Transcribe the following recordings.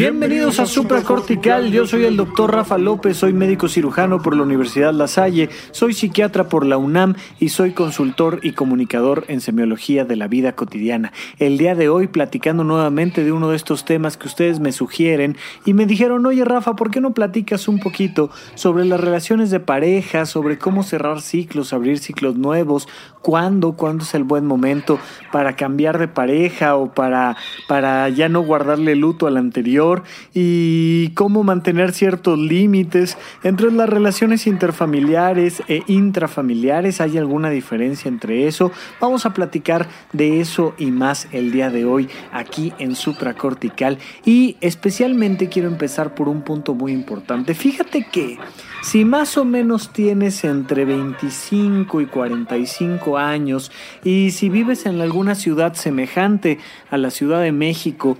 Bienvenidos a Supracortical, yo soy el doctor Rafa López, soy médico cirujano por la Universidad La Salle, soy psiquiatra por la UNAM y soy consultor y comunicador en semiología de la vida cotidiana. El día de hoy platicando nuevamente de uno de estos temas que ustedes me sugieren y me dijeron, oye Rafa, ¿por qué no platicas un poquito sobre las relaciones de pareja, sobre cómo cerrar ciclos, abrir ciclos nuevos, cuándo, cuándo es el buen momento para cambiar de pareja o para, para ya no guardarle luto al anterior? Y cómo mantener ciertos límites entre las relaciones interfamiliares e intrafamiliares. ¿Hay alguna diferencia entre eso? Vamos a platicar de eso y más el día de hoy aquí en Supracortical y especialmente quiero empezar por un punto muy importante. Fíjate que si más o menos tienes entre 25 y 45 años y si vives en alguna ciudad semejante a la Ciudad de México,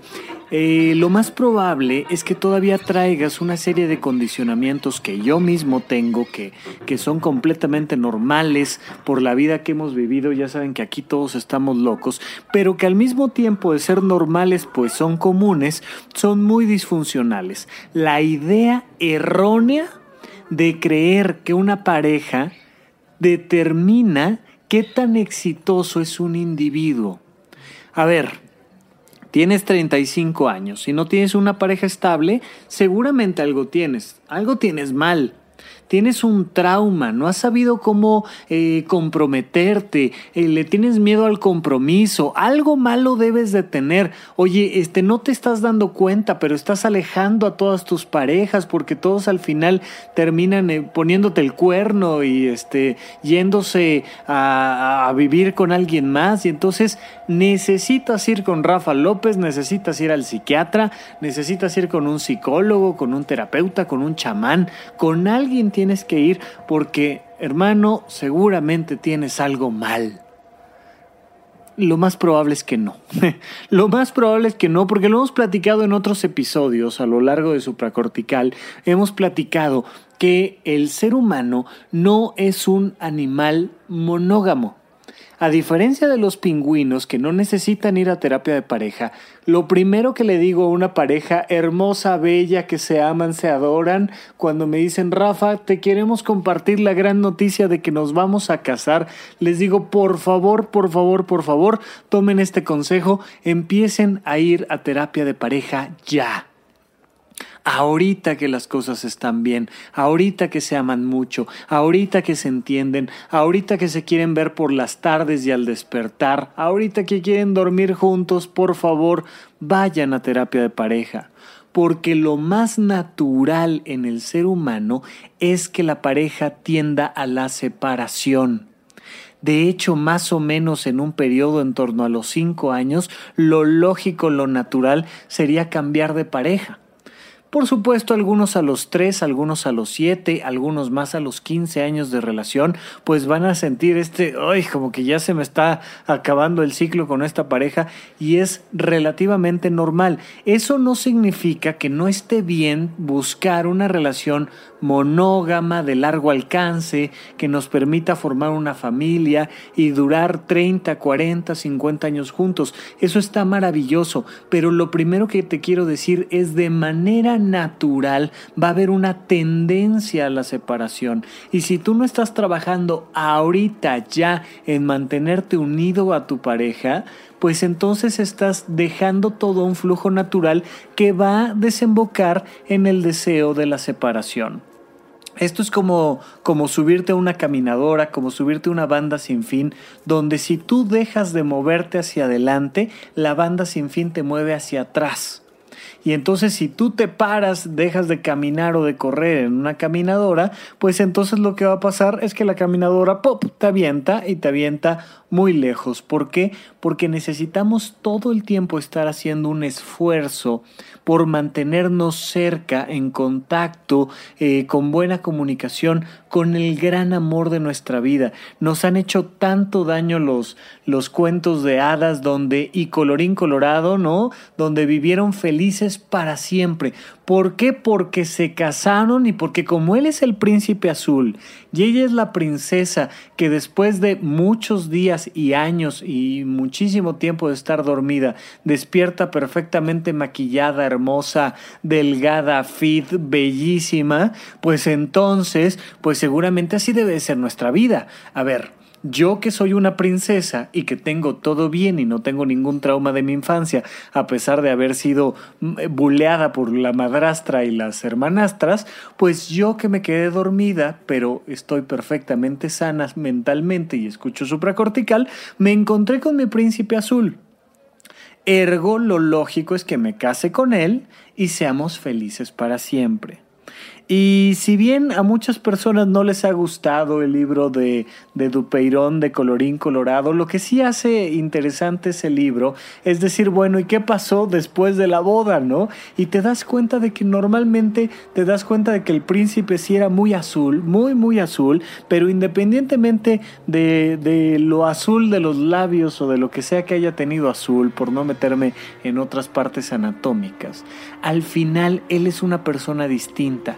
eh, lo más probable es que todavía traigas una serie de condicionamientos que yo mismo tengo, que, que son completamente normales por la vida que hemos vivido. Ya saben que aquí todos estamos locos, pero que al mismo tiempo de ser normales, pues son comunes, son muy disfuncionales. La idea errónea de creer que una pareja determina qué tan exitoso es un individuo. A ver, tienes 35 años, si no tienes una pareja estable, seguramente algo tienes, algo tienes mal tienes un trauma, no has sabido cómo eh, comprometerte, eh, le tienes miedo al compromiso, algo malo debes de tener. Oye, este no te estás dando cuenta, pero estás alejando a todas tus parejas porque todos al final terminan eh, poniéndote el cuerno y este yéndose a, a vivir con alguien más. Y entonces necesitas ir con Rafa López, necesitas ir al psiquiatra, necesitas ir con un psicólogo, con un terapeuta, con un chamán, con alguien tienes que ir porque, hermano, seguramente tienes algo mal. Lo más probable es que no. lo más probable es que no, porque lo hemos platicado en otros episodios a lo largo de supracortical. Hemos platicado que el ser humano no es un animal monógamo. A diferencia de los pingüinos que no necesitan ir a terapia de pareja, lo primero que le digo a una pareja hermosa, bella, que se aman, se adoran, cuando me dicen, Rafa, te queremos compartir la gran noticia de que nos vamos a casar, les digo, por favor, por favor, por favor, tomen este consejo, empiecen a ir a terapia de pareja ya ahorita que las cosas están bien, ahorita que se aman mucho, ahorita que se entienden, ahorita que se quieren ver por las tardes y al despertar, ahorita que quieren dormir juntos, por favor, vayan a terapia de pareja. Porque lo más natural en el ser humano es que la pareja tienda a la separación. De hecho, más o menos en un periodo en torno a los cinco años, lo lógico, lo natural sería cambiar de pareja. Por supuesto, algunos a los 3, algunos a los 7, algunos más a los 15 años de relación, pues van a sentir este, ay, como que ya se me está acabando el ciclo con esta pareja y es relativamente normal. Eso no significa que no esté bien buscar una relación monógama de largo alcance que nos permita formar una familia y durar 30, 40, 50 años juntos. Eso está maravilloso, pero lo primero que te quiero decir es de manera natural va a haber una tendencia a la separación. Y si tú no estás trabajando ahorita ya en mantenerte unido a tu pareja, pues entonces estás dejando todo un flujo natural que va a desembocar en el deseo de la separación. Esto es como, como subirte a una caminadora, como subirte a una banda sin fin, donde si tú dejas de moverte hacia adelante, la banda sin fin te mueve hacia atrás. Y entonces si tú te paras, dejas de caminar o de correr en una caminadora, pues entonces lo que va a pasar es que la caminadora pop te avienta y te avienta muy lejos. ¿Por qué? Porque necesitamos todo el tiempo estar haciendo un esfuerzo por mantenernos cerca, en contacto, eh, con buena comunicación, con el gran amor de nuestra vida. Nos han hecho tanto daño los, los cuentos de hadas donde, y colorín colorado, ¿no? Donde vivieron felices para siempre. ¿Por qué? Porque se casaron y porque como él es el príncipe azul y ella es la princesa que después de muchos días y años y muchísimo tiempo de estar dormida, despierta perfectamente maquillada, hermosa, delgada, fit, bellísima, pues entonces, pues seguramente así debe ser nuestra vida. A ver, yo que soy una princesa y que tengo todo bien y no tengo ningún trauma de mi infancia, a pesar de haber sido mm, eh, buleada por la madrastra y las hermanastras, pues yo que me quedé dormida, pero estoy perfectamente sana mentalmente y escucho supracortical, me encontré con mi príncipe azul. Ergo, lo lógico es que me case con él y seamos felices para siempre. Y si bien a muchas personas no les ha gustado el libro de, de Dupeirón de Colorín Colorado, lo que sí hace interesante ese libro es decir, bueno, ¿y qué pasó después de la boda, no? Y te das cuenta de que normalmente te das cuenta de que el príncipe sí era muy azul, muy, muy azul, pero independientemente de, de lo azul de los labios o de lo que sea que haya tenido azul, por no meterme en otras partes anatómicas, al final él es una persona distinta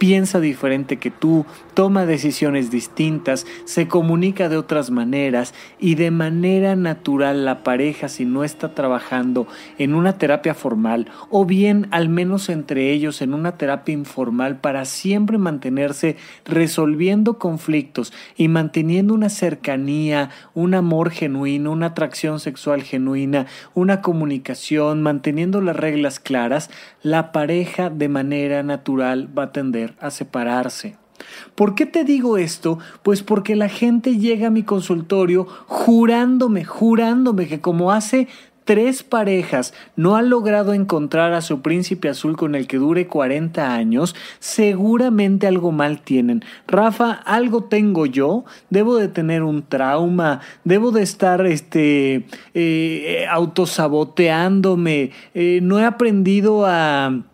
piensa diferente que tú, toma decisiones distintas, se comunica de otras maneras y de manera natural la pareja si no está trabajando en una terapia formal o bien al menos entre ellos en una terapia informal para siempre mantenerse resolviendo conflictos y manteniendo una cercanía, un amor genuino, una atracción sexual genuina, una comunicación, manteniendo las reglas claras, la pareja de manera natural va a tender a separarse. ¿Por qué te digo esto? Pues porque la gente llega a mi consultorio jurándome, jurándome que como hace tres parejas no ha logrado encontrar a su príncipe azul con el que dure 40 años, seguramente algo mal tienen. Rafa, algo tengo yo, debo de tener un trauma, debo de estar este, eh, autosaboteándome, eh, no he aprendido a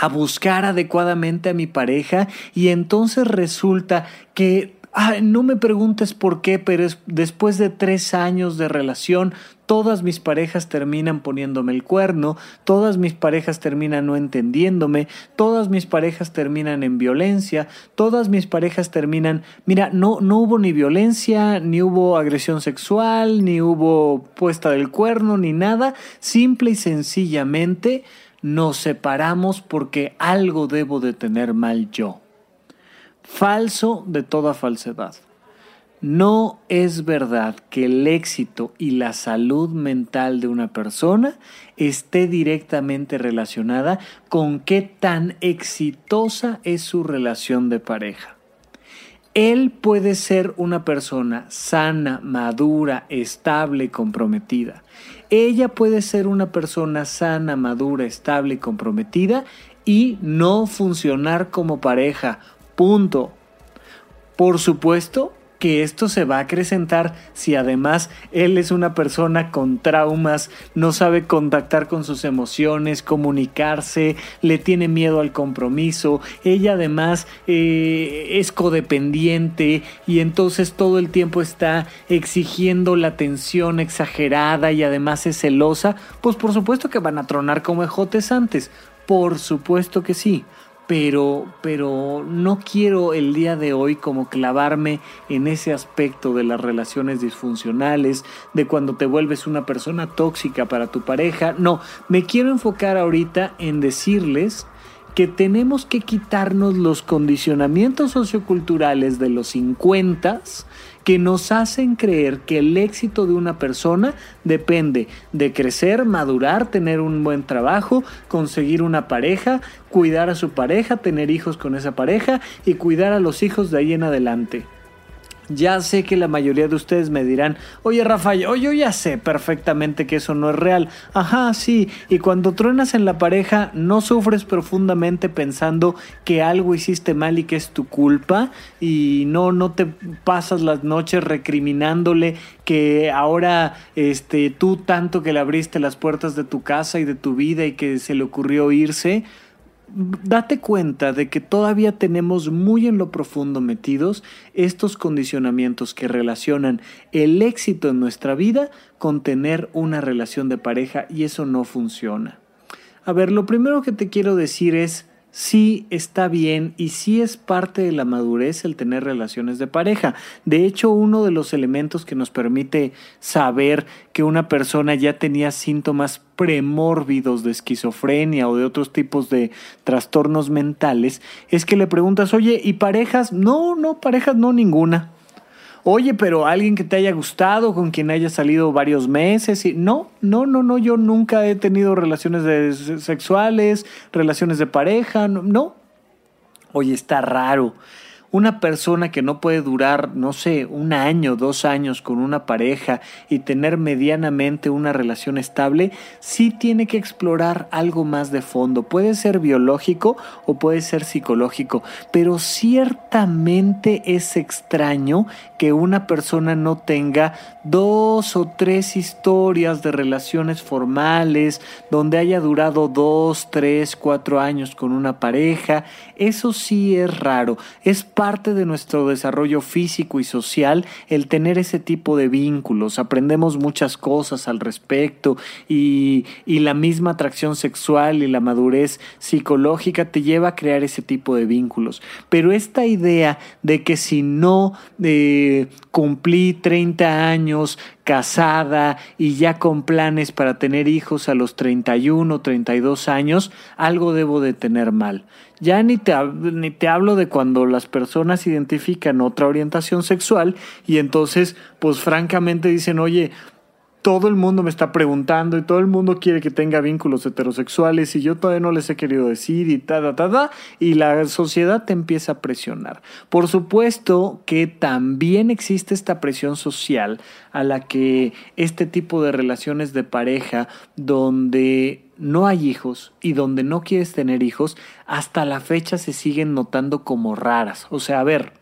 a buscar adecuadamente a mi pareja y entonces resulta que no me preguntes por qué, pero después de tres años de relación, todas mis parejas terminan poniéndome el cuerno, todas mis parejas terminan no entendiéndome, todas mis parejas terminan en violencia, todas mis parejas terminan, mira, no, no hubo ni violencia, ni hubo agresión sexual, ni hubo puesta del cuerno, ni nada, simple y sencillamente nos separamos porque algo debo de tener mal yo. Falso de toda falsedad. No es verdad que el éxito y la salud mental de una persona esté directamente relacionada con qué tan exitosa es su relación de pareja. Él puede ser una persona sana, madura, estable, comprometida. Ella puede ser una persona sana, madura, estable y comprometida y no funcionar como pareja. Punto. Por supuesto, que esto se va a acrecentar si además él es una persona con traumas, no sabe contactar con sus emociones, comunicarse, le tiene miedo al compromiso, ella además eh, es codependiente y entonces todo el tiempo está exigiendo la atención exagerada y además es celosa, pues por supuesto que van a tronar como ejotes antes, por supuesto que sí pero, pero no quiero el día de hoy como clavarme en ese aspecto de las relaciones disfuncionales, de cuando te vuelves una persona tóxica para tu pareja. No, me quiero enfocar ahorita en decirles que tenemos que quitarnos los condicionamientos socioculturales de los 50 que nos hacen creer que el éxito de una persona depende de crecer, madurar, tener un buen trabajo, conseguir una pareja, cuidar a su pareja, tener hijos con esa pareja y cuidar a los hijos de ahí en adelante. Ya sé que la mayoría de ustedes me dirán, oye Rafael, yo ya sé perfectamente que eso no es real. Ajá, sí, y cuando truenas en la pareja, ¿no sufres profundamente pensando que algo hiciste mal y que es tu culpa? Y no, no te pasas las noches recriminándole que ahora este, tú tanto que le abriste las puertas de tu casa y de tu vida y que se le ocurrió irse date cuenta de que todavía tenemos muy en lo profundo metidos estos condicionamientos que relacionan el éxito en nuestra vida con tener una relación de pareja y eso no funciona. A ver, lo primero que te quiero decir es, sí está bien y sí es parte de la madurez el tener relaciones de pareja. De hecho, uno de los elementos que nos permite saber que una persona ya tenía síntomas premórbidos de esquizofrenia o de otros tipos de trastornos mentales es que le preguntas, oye, ¿y parejas? No, no, parejas no ninguna. Oye, pero alguien que te haya gustado, con quien haya salido varios meses. Y... No, no, no, no, yo nunca he tenido relaciones sexuales, relaciones de pareja, no, no. Oye, está raro una persona que no puede durar, no sé, un año, dos años con una pareja y tener medianamente una relación estable, sí tiene que explorar algo más de fondo. Puede ser biológico o puede ser psicológico, pero ciertamente es extraño que una persona no tenga dos o tres historias de relaciones formales donde haya durado dos, tres, cuatro años con una pareja. Eso sí es raro. Es parte de nuestro desarrollo físico y social el tener ese tipo de vínculos. Aprendemos muchas cosas al respecto y, y la misma atracción sexual y la madurez psicológica te lleva a crear ese tipo de vínculos. Pero esta idea de que si no eh, cumplí 30 años casada y ya con planes para tener hijos a los 31, 32 años, algo debo de tener mal. Ya ni te, ni te hablo de cuando las personas identifican otra orientación sexual y entonces, pues francamente dicen, oye, todo el mundo me está preguntando y todo el mundo quiere que tenga vínculos heterosexuales y yo todavía no les he querido decir y ta, ta, ta, ta, y la sociedad te empieza a presionar. Por supuesto que también existe esta presión social a la que este tipo de relaciones de pareja donde no hay hijos y donde no quieres tener hijos, hasta la fecha se siguen notando como raras. O sea, a ver,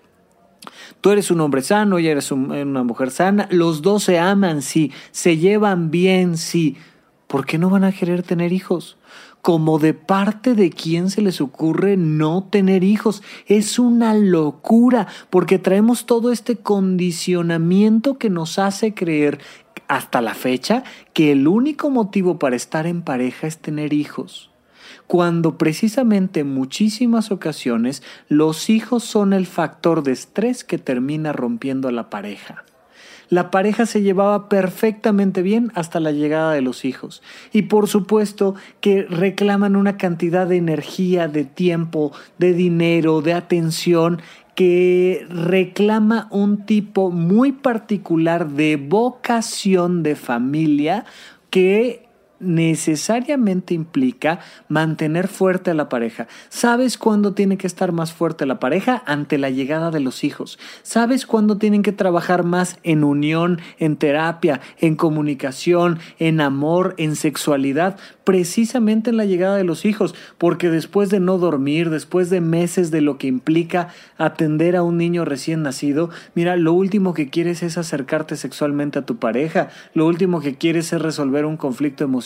Tú eres un hombre sano, ella eres una mujer sana, los dos se aman, sí, se llevan bien, sí. ¿Por qué no van a querer tener hijos? Como de parte de quién se les ocurre no tener hijos. Es una locura, porque traemos todo este condicionamiento que nos hace creer hasta la fecha que el único motivo para estar en pareja es tener hijos cuando precisamente en muchísimas ocasiones los hijos son el factor de estrés que termina rompiendo a la pareja. La pareja se llevaba perfectamente bien hasta la llegada de los hijos. Y por supuesto que reclaman una cantidad de energía, de tiempo, de dinero, de atención que reclama un tipo muy particular de vocación de familia que necesariamente implica mantener fuerte a la pareja. ¿Sabes cuándo tiene que estar más fuerte la pareja? Ante la llegada de los hijos. ¿Sabes cuándo tienen que trabajar más en unión, en terapia, en comunicación, en amor, en sexualidad? Precisamente en la llegada de los hijos, porque después de no dormir, después de meses de lo que implica atender a un niño recién nacido, mira, lo último que quieres es acercarte sexualmente a tu pareja, lo último que quieres es resolver un conflicto emocional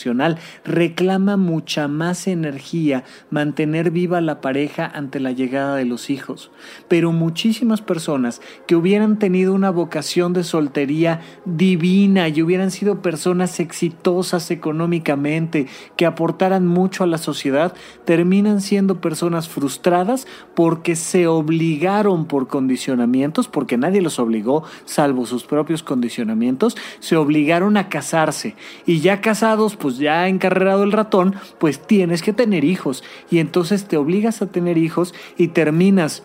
reclama mucha más energía mantener viva la pareja ante la llegada de los hijos. Pero muchísimas personas que hubieran tenido una vocación de soltería divina y hubieran sido personas exitosas económicamente, que aportaran mucho a la sociedad, terminan siendo personas frustradas porque se obligaron por condicionamientos, porque nadie los obligó, salvo sus propios condicionamientos, se obligaron a casarse. Y ya casados, pues ya encarrerado el ratón, pues tienes que tener hijos. Y entonces te obligas a tener hijos y terminas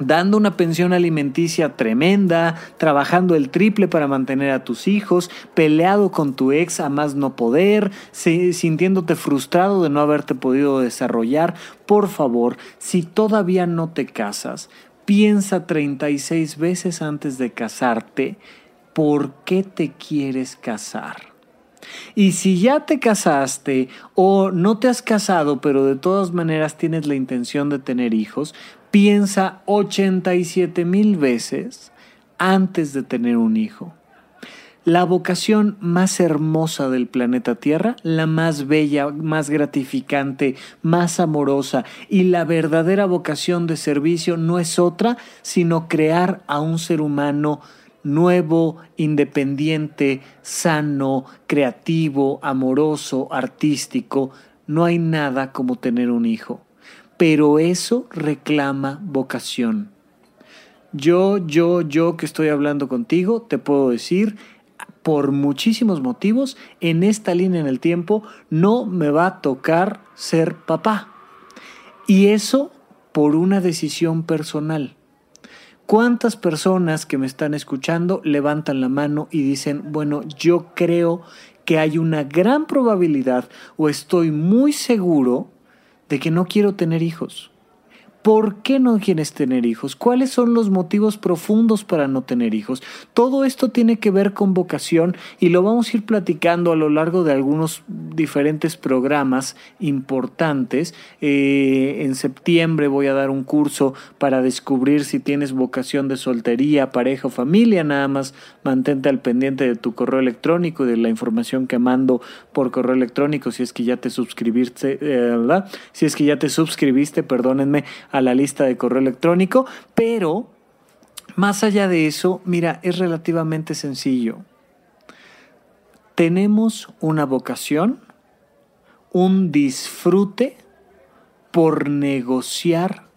dando una pensión alimenticia tremenda, trabajando el triple para mantener a tus hijos, peleado con tu ex a más no poder, sintiéndote frustrado de no haberte podido desarrollar, por favor, si todavía no te casas, piensa 36 veces antes de casarte por qué te quieres casar. Y si ya te casaste o no te has casado, pero de todas maneras tienes la intención de tener hijos, piensa 87 mil veces antes de tener un hijo. La vocación más hermosa del planeta Tierra, la más bella, más gratificante, más amorosa y la verdadera vocación de servicio no es otra sino crear a un ser humano nuevo, independiente, sano, creativo, amoroso, artístico. No hay nada como tener un hijo. Pero eso reclama vocación. Yo, yo, yo que estoy hablando contigo, te puedo decir, por muchísimos motivos, en esta línea en el tiempo no me va a tocar ser papá. Y eso por una decisión personal. ¿Cuántas personas que me están escuchando levantan la mano y dicen, bueno, yo creo que hay una gran probabilidad o estoy muy seguro de que no quiero tener hijos? ¿Por qué no quieres tener hijos? ¿Cuáles son los motivos profundos para no tener hijos? Todo esto tiene que ver con vocación y lo vamos a ir platicando a lo largo de algunos diferentes programas importantes. Eh, en septiembre voy a dar un curso para descubrir si tienes vocación de soltería, pareja o familia. Nada más mantente al pendiente de tu correo electrónico y de la información que mando por correo electrónico si es que ya te suscribiste, eh. Si es que ya te suscribiste, perdónenme a la lista de correo electrónico, pero más allá de eso, mira, es relativamente sencillo. Tenemos una vocación, un disfrute por negociar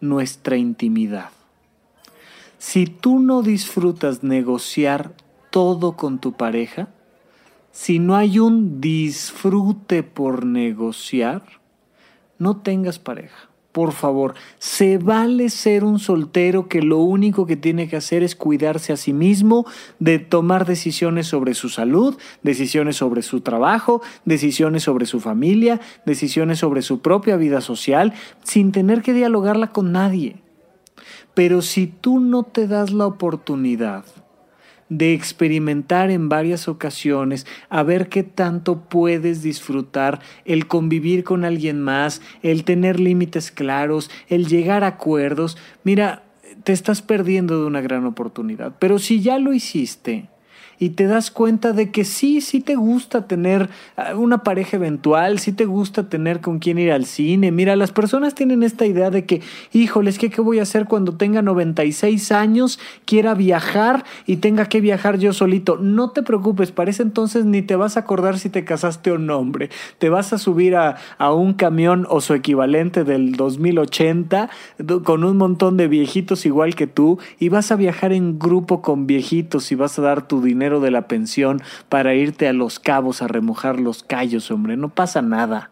nuestra intimidad. Si tú no disfrutas negociar todo con tu pareja, si no hay un disfrute por negociar, no tengas pareja por favor, se vale ser un soltero que lo único que tiene que hacer es cuidarse a sí mismo, de tomar decisiones sobre su salud, decisiones sobre su trabajo, decisiones sobre su familia, decisiones sobre su propia vida social, sin tener que dialogarla con nadie. Pero si tú no te das la oportunidad de experimentar en varias ocasiones, a ver qué tanto puedes disfrutar el convivir con alguien más, el tener límites claros, el llegar a acuerdos. Mira, te estás perdiendo de una gran oportunidad. Pero si ya lo hiciste, y te das cuenta de que sí, sí te gusta tener ah, una pareja eventual, sí te gusta tener con quién ir al cine. Mira, las personas tienen esta idea de que, híjoles, ¿qué, qué voy a hacer cuando tenga 96 años, quiera viajar y tenga que viajar yo solito? No te preocupes, para ese entonces ni te vas a acordar si te casaste o no, hombre. Te vas a subir a, a un camión o su equivalente del 2080 con un montón de viejitos igual que tú y vas a viajar en grupo con viejitos y vas a dar tu dinero de la pensión para irte a los cabos a remojar los callos, hombre, no pasa nada.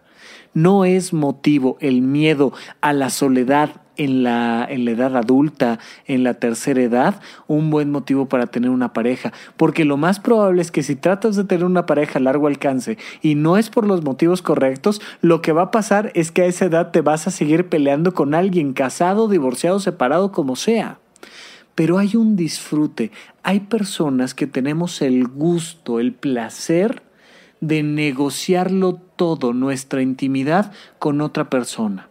No es motivo el miedo a la soledad en la, en la edad adulta, en la tercera edad, un buen motivo para tener una pareja. Porque lo más probable es que si tratas de tener una pareja a largo alcance y no es por los motivos correctos, lo que va a pasar es que a esa edad te vas a seguir peleando con alguien, casado, divorciado, separado, como sea pero hay un disfrute. Hay personas que tenemos el gusto, el placer de negociarlo todo, nuestra intimidad, con otra persona.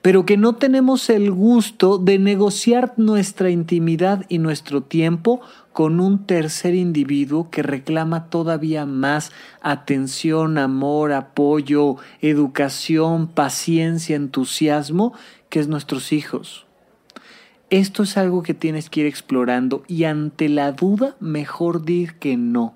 Pero que no tenemos el gusto de negociar nuestra intimidad y nuestro tiempo con un tercer individuo que reclama todavía más atención, amor, apoyo, educación, paciencia, entusiasmo, que es nuestros hijos. Esto es algo que tienes que ir explorando y ante la duda mejor dir que no.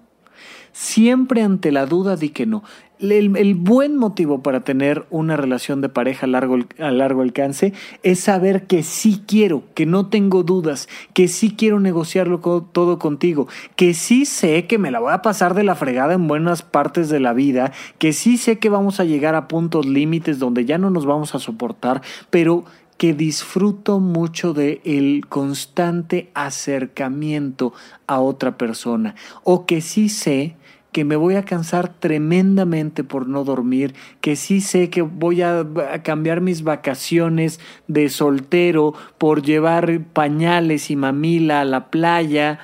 Siempre ante la duda di que no. El, buen motivo para tener una relación de pareja a largo, a largo alcance es saber que sí quiero, que no tengo dudas, que sí quiero negociarlo todo contigo, que sí sé que me la voy a pasar de la fregada en buenas partes de la vida, que sí sé que vamos a llegar a puntos límites donde ya no nos vamos a soportar, pero que disfruto mucho de el constante acercamiento a otra persona o que sí sé que me voy a cansar tremendamente por no dormir, que sí sé que voy a, cambiar mis vacaciones de soltero por llevar pañales y mamila a la playa,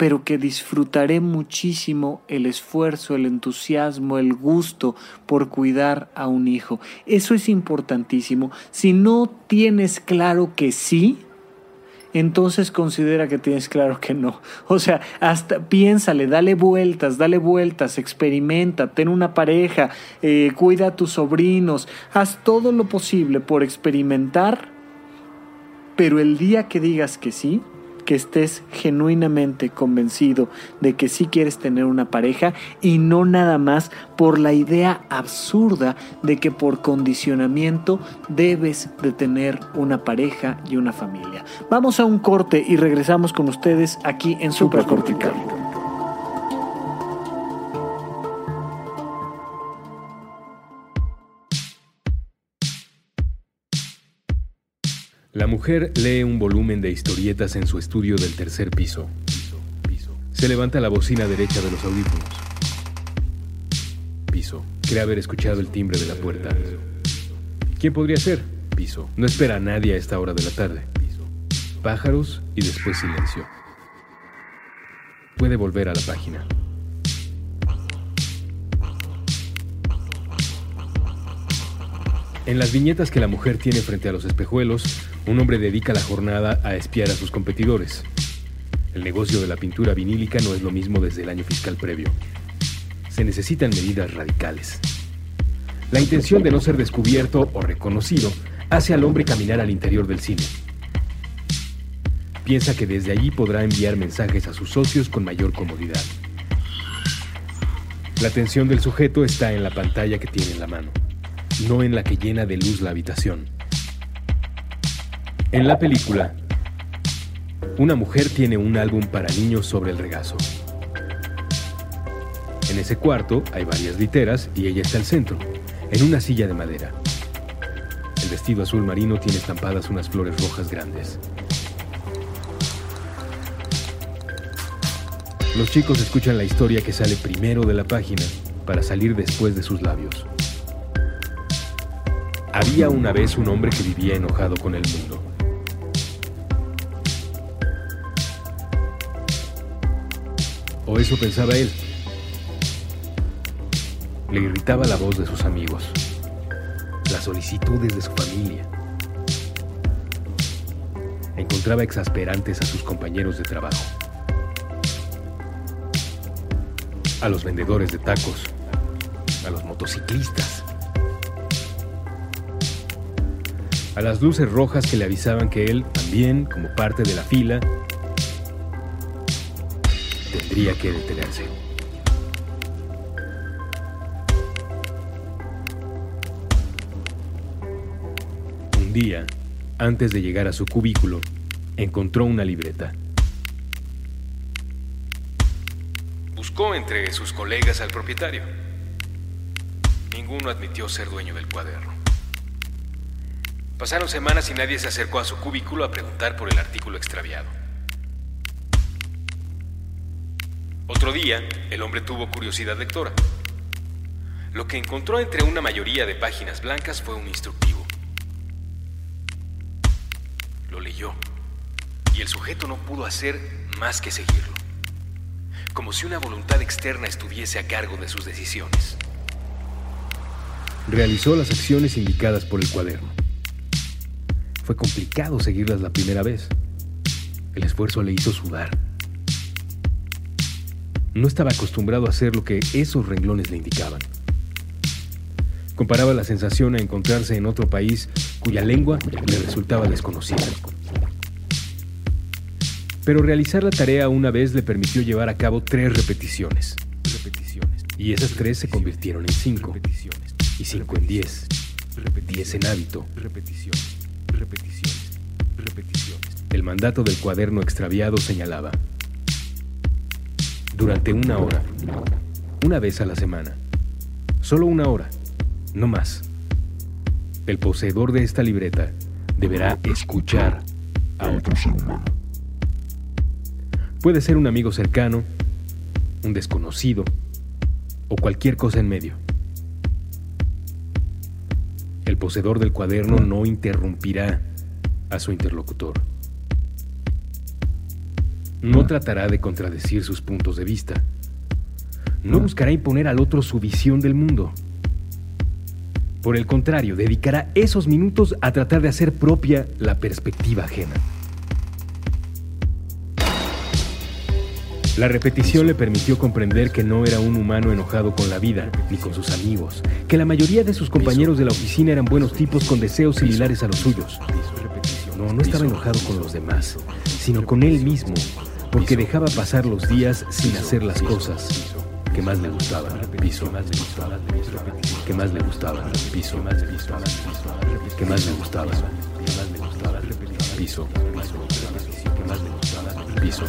pero que disfrutaré muchísimo el esfuerzo, el entusiasmo, el gusto por cuidar a un hijo. Eso es importantísimo. Si no tienes claro que sí, entonces considera que tienes claro que no. O sea, hasta piénsale, dale vueltas, dale vueltas, experimenta, ten una pareja, eh, cuida a tus sobrinos, haz todo lo posible por experimentar, pero el día que digas que sí, que estés genuinamente convencido de que sí quieres tener una pareja y no nada más por la idea absurda de que por condicionamiento debes de tener una pareja y una familia. Vamos a un corte y regresamos con ustedes aquí en Supracortical. La mujer lee un volumen de historietas en su estudio del tercer piso. Se levanta la bocina derecha de los audífonos. Piso. Cree haber escuchado el timbre de la puerta. ¿Quién podría ser? Piso. No espera a nadie a esta hora de la tarde. Pájaros y después silencio. Puede volver a la página. En las viñetas que la mujer tiene frente a los espejuelos, un hombre dedica la jornada a espiar a sus competidores. El negocio de la pintura vinílica no es lo mismo desde el año fiscal previo. Se necesitan medidas radicales. La intención de no ser descubierto o reconocido hace al hombre caminar al interior del cine. Piensa que desde allí podrá enviar mensajes a sus socios con mayor comodidad. La atención del sujeto está en la pantalla que tiene en la mano, no en la que llena de luz la habitación. En la película, una mujer tiene un álbum para niños sobre el regazo. En ese cuarto hay varias literas y ella está al centro, en una silla de madera. El vestido azul marino tiene estampadas unas flores rojas grandes. Los chicos escuchan la historia que sale primero de la página para salir después de sus labios. Había una vez un hombre que vivía enojado con el mundo. O eso pensaba él. Le irritaba la voz de sus amigos, las solicitudes de su familia. Encontraba exasperantes a sus compañeros de trabajo, a los vendedores de tacos, a los motociclistas, a las luces rojas que le avisaban que él, también, como parte de la fila, tendría que detenerse. Un día, antes de llegar a su cubículo, encontró una libreta. Buscó entre sus colegas al propietario. Ninguno admitió ser dueño del cuaderno. Pasaron semanas y nadie se acercó a su cubículo a preguntar por el artículo extraviado. Otro día, el hombre tuvo curiosidad lectora. Lo que encontró entre una mayoría de páginas blancas fue un instructivo. Lo leyó y el sujeto no pudo hacer más que seguirlo, como si una voluntad externa estuviese a cargo de sus decisiones. Realizó las acciones indicadas por el cuaderno. Fue complicado seguirlas la primera vez. El esfuerzo le hizo sudar no estaba acostumbrado a hacer lo que esos renglones le indicaban. Comparaba la sensación a encontrarse en otro país cuya lengua le resultaba desconocida. Pero realizar la tarea una vez le permitió llevar a cabo tres repeticiones. Y esas tres se convirtieron en cinco. Y cinco en diez. Diez en hábito. El mandato del cuaderno extraviado señalaba durante una hora, una vez a la semana. Solo una hora, no más. El poseedor de esta libreta deberá escuchar a otro ser humano. Puede ser un amigo cercano, un desconocido, o cualquier cosa en medio. El poseedor del cuaderno no interrumpirá a su interlocutor. No tratará de contradecir sus puntos de vista. No buscará imponer al otro su visión del mundo. Por el contrario, dedicará esos minutos a tratar de hacer propia la perspectiva ajena. La repetición le permitió comprender que no era un humano enojado con la vida ni con sus amigos, que la mayoría de sus compañeros de la oficina eran buenos tipos con deseos similares a los suyos. No, no estaba enojado con los demás, sino con él mismo, porque dejaba pasar los días sin hacer las cosas que más le gustaban. Piso, más le gustaba, que más le gustaban. Piso, más le gustaba, que más le gustaba, que más le gustaba. Piso, que más le gustaba. Piso.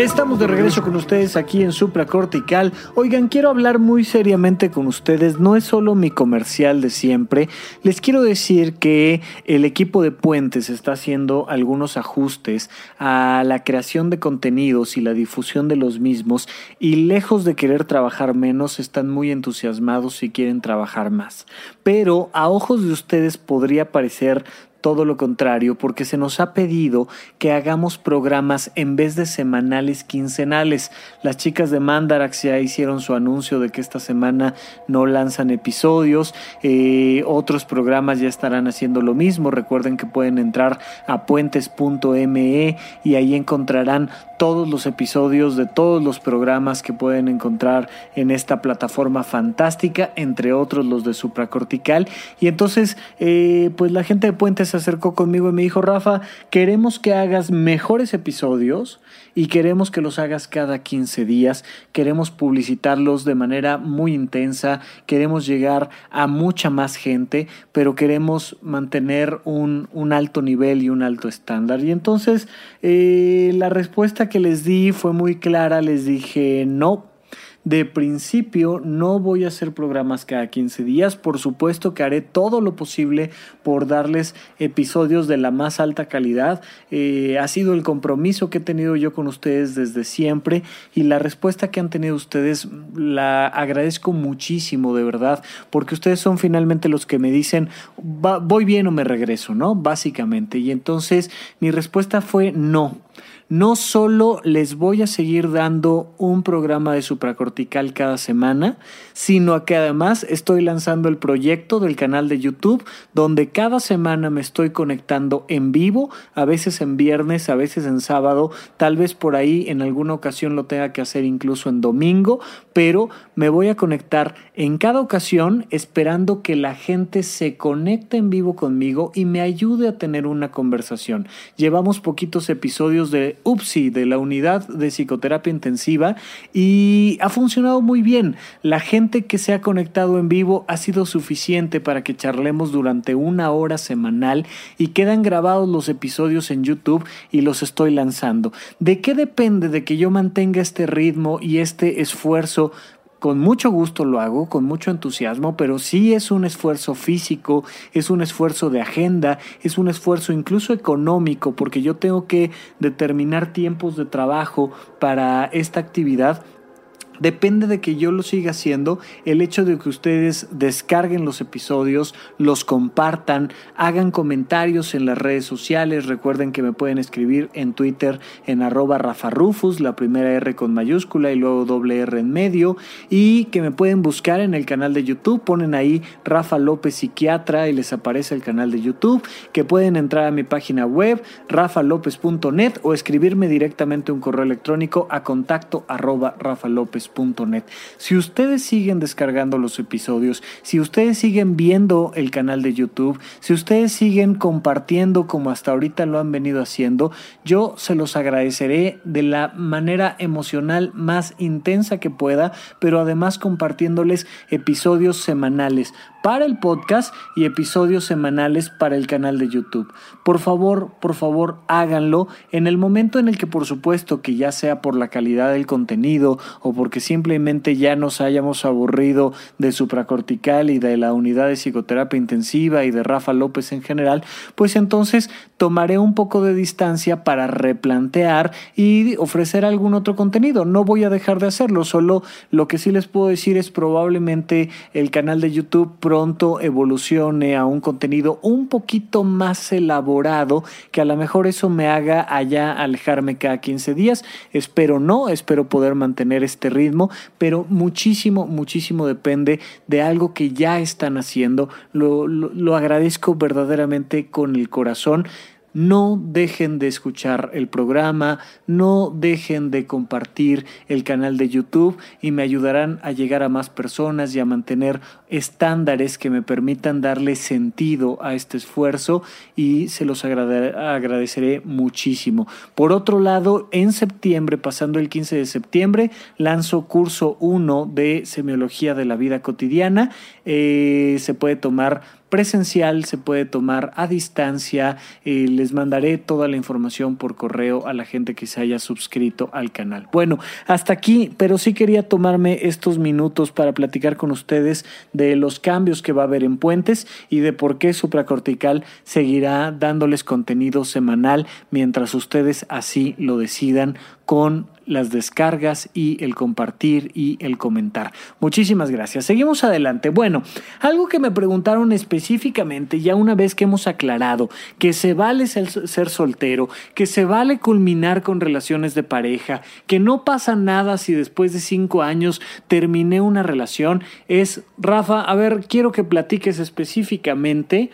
Estamos de regreso con ustedes aquí en Supracortical. Oigan, quiero hablar muy seriamente con ustedes. No es solo mi comercial de siempre. Les quiero decir que el equipo de Puentes está haciendo algunos ajustes a la creación de contenidos y la difusión de los mismos. Y lejos de querer trabajar menos, están muy entusiasmados y quieren trabajar más. Pero a ojos de ustedes podría parecer todo lo contrario, porque se nos ha pedido que hagamos programas en vez de semanales, quincenales. Las chicas de Mandarax ya hicieron su anuncio de que esta semana no lanzan episodios. Eh, otros programas ya estarán haciendo lo mismo. Recuerden que pueden entrar a puentes.me y ahí encontrarán todos los episodios de todos los programas que pueden encontrar en esta plataforma fantástica, entre otros los de supracortical. Y entonces, eh, pues la gente de Puentes se acercó conmigo y me dijo, Rafa, queremos que hagas mejores episodios y queremos que los hagas cada 15 días, queremos publicitarlos de manera muy intensa, queremos llegar a mucha más gente, pero queremos mantener un, un alto nivel y un alto estándar. Y entonces eh, la respuesta que les di fue muy clara, les dije no, de principio no voy a hacer programas cada 15 días. Por supuesto que haré todo lo posible por darles episodios de la más alta calidad. Eh, ha sido el compromiso que he tenido yo con ustedes desde siempre y la respuesta que han tenido ustedes la agradezco muchísimo de verdad porque ustedes son finalmente los que me dicen voy bien o me regreso, ¿no? Básicamente. Y entonces mi respuesta fue no no solo les voy a seguir dando un programa de supracortical cada semana, sino que además estoy lanzando el proyecto del canal de YouTube, donde cada semana me estoy conectando en vivo, a veces en viernes, a veces en sábado, tal vez por ahí en alguna ocasión lo tenga que hacer incluso en domingo, pero me voy a conectar en cada ocasión esperando que la gente se conecte en vivo conmigo y me ayude a tener una conversación. Llevamos poquitos episodios de UPSI, de la unidad de psicoterapia intensiva, y ha funcionado muy bien. La gente que se ha conectado en vivo ha sido suficiente para que charlemos durante una hora semanal y quedan grabados los episodios en YouTube y los estoy lanzando. ¿De qué depende de que yo mantenga este ritmo y este esfuerzo con mucho gusto lo hago, con mucho entusiasmo, pero sí es un esfuerzo físico, es un esfuerzo de agenda, es un esfuerzo incluso económico, porque yo tengo que determinar tiempos de trabajo para esta actividad depende de que yo lo siga haciendo. El hecho de que ustedes descarguen los episodios, los compartan, hagan comentarios en las redes sociales. Recuerden que me pueden escribir en Twitter en arroba Rafa Rufus, la primera R con mayúscula y luego doble R en medio. Y que me pueden buscar en el canal de YouTube. Ponen ahí Rafa López Psiquiatra y les aparece el canal de YouTube. Que pueden entrar a mi página web rafalopez.net o escribirme directamente un correo electrónico a contacto arroba si ustedes siguen descargando los episodios, si ustedes siguen viendo el canal de YouTube, si ustedes siguen compartiendo como hasta ahorita lo han venido haciendo, yo se los agradeceré de la manera emocional más intensa que pueda, pero además compartiéndoles episodios semanales para el podcast y episodios semanales para el canal de YouTube. Por favor, por favor, háganlo en el momento en el que por supuesto que ya sea por la calidad del contenido o porque simplemente ya nos hayamos aburrido de supracortical y de la unidad de psicoterapia intensiva y de Rafa López en general, pues entonces tomaré un poco de distancia para replantear y ofrecer algún otro contenido. No voy a dejar de hacerlo, solo lo que sí les puedo decir es probablemente el canal de YouTube pronto evolucione a un contenido un poquito más elaborado, que a lo mejor eso me haga allá alejarme cada 15 días. Espero no, espero poder mantener este ritmo, pero muchísimo, muchísimo depende de algo que ya están haciendo. Lo, lo, lo agradezco verdaderamente con el corazón. No dejen de escuchar el programa, no dejen de compartir el canal de YouTube y me ayudarán a llegar a más personas y a mantener estándares que me permitan darle sentido a este esfuerzo y se los agradeceré muchísimo. Por otro lado, en septiembre, pasando el 15 de septiembre, lanzo curso 1 de semiología de la vida cotidiana. Eh, se puede tomar presencial, se puede tomar a distancia. Eh, les mandaré toda la información por correo a la gente que se haya suscrito al canal. Bueno, hasta aquí, pero sí quería tomarme estos minutos para platicar con ustedes de los cambios que va a haber en Puentes y de por qué Supracortical seguirá dándoles contenido semanal mientras ustedes así lo decidan con las descargas y el compartir y el comentar. Muchísimas gracias. Seguimos adelante. Bueno, algo que me preguntaron específicamente, ya una vez que hemos aclarado que se vale ser, soltero, que se vale culminar con relaciones de pareja, que no pasa nada si después de cinco años terminé una relación, es, Rafa, a ver, quiero que platiques específicamente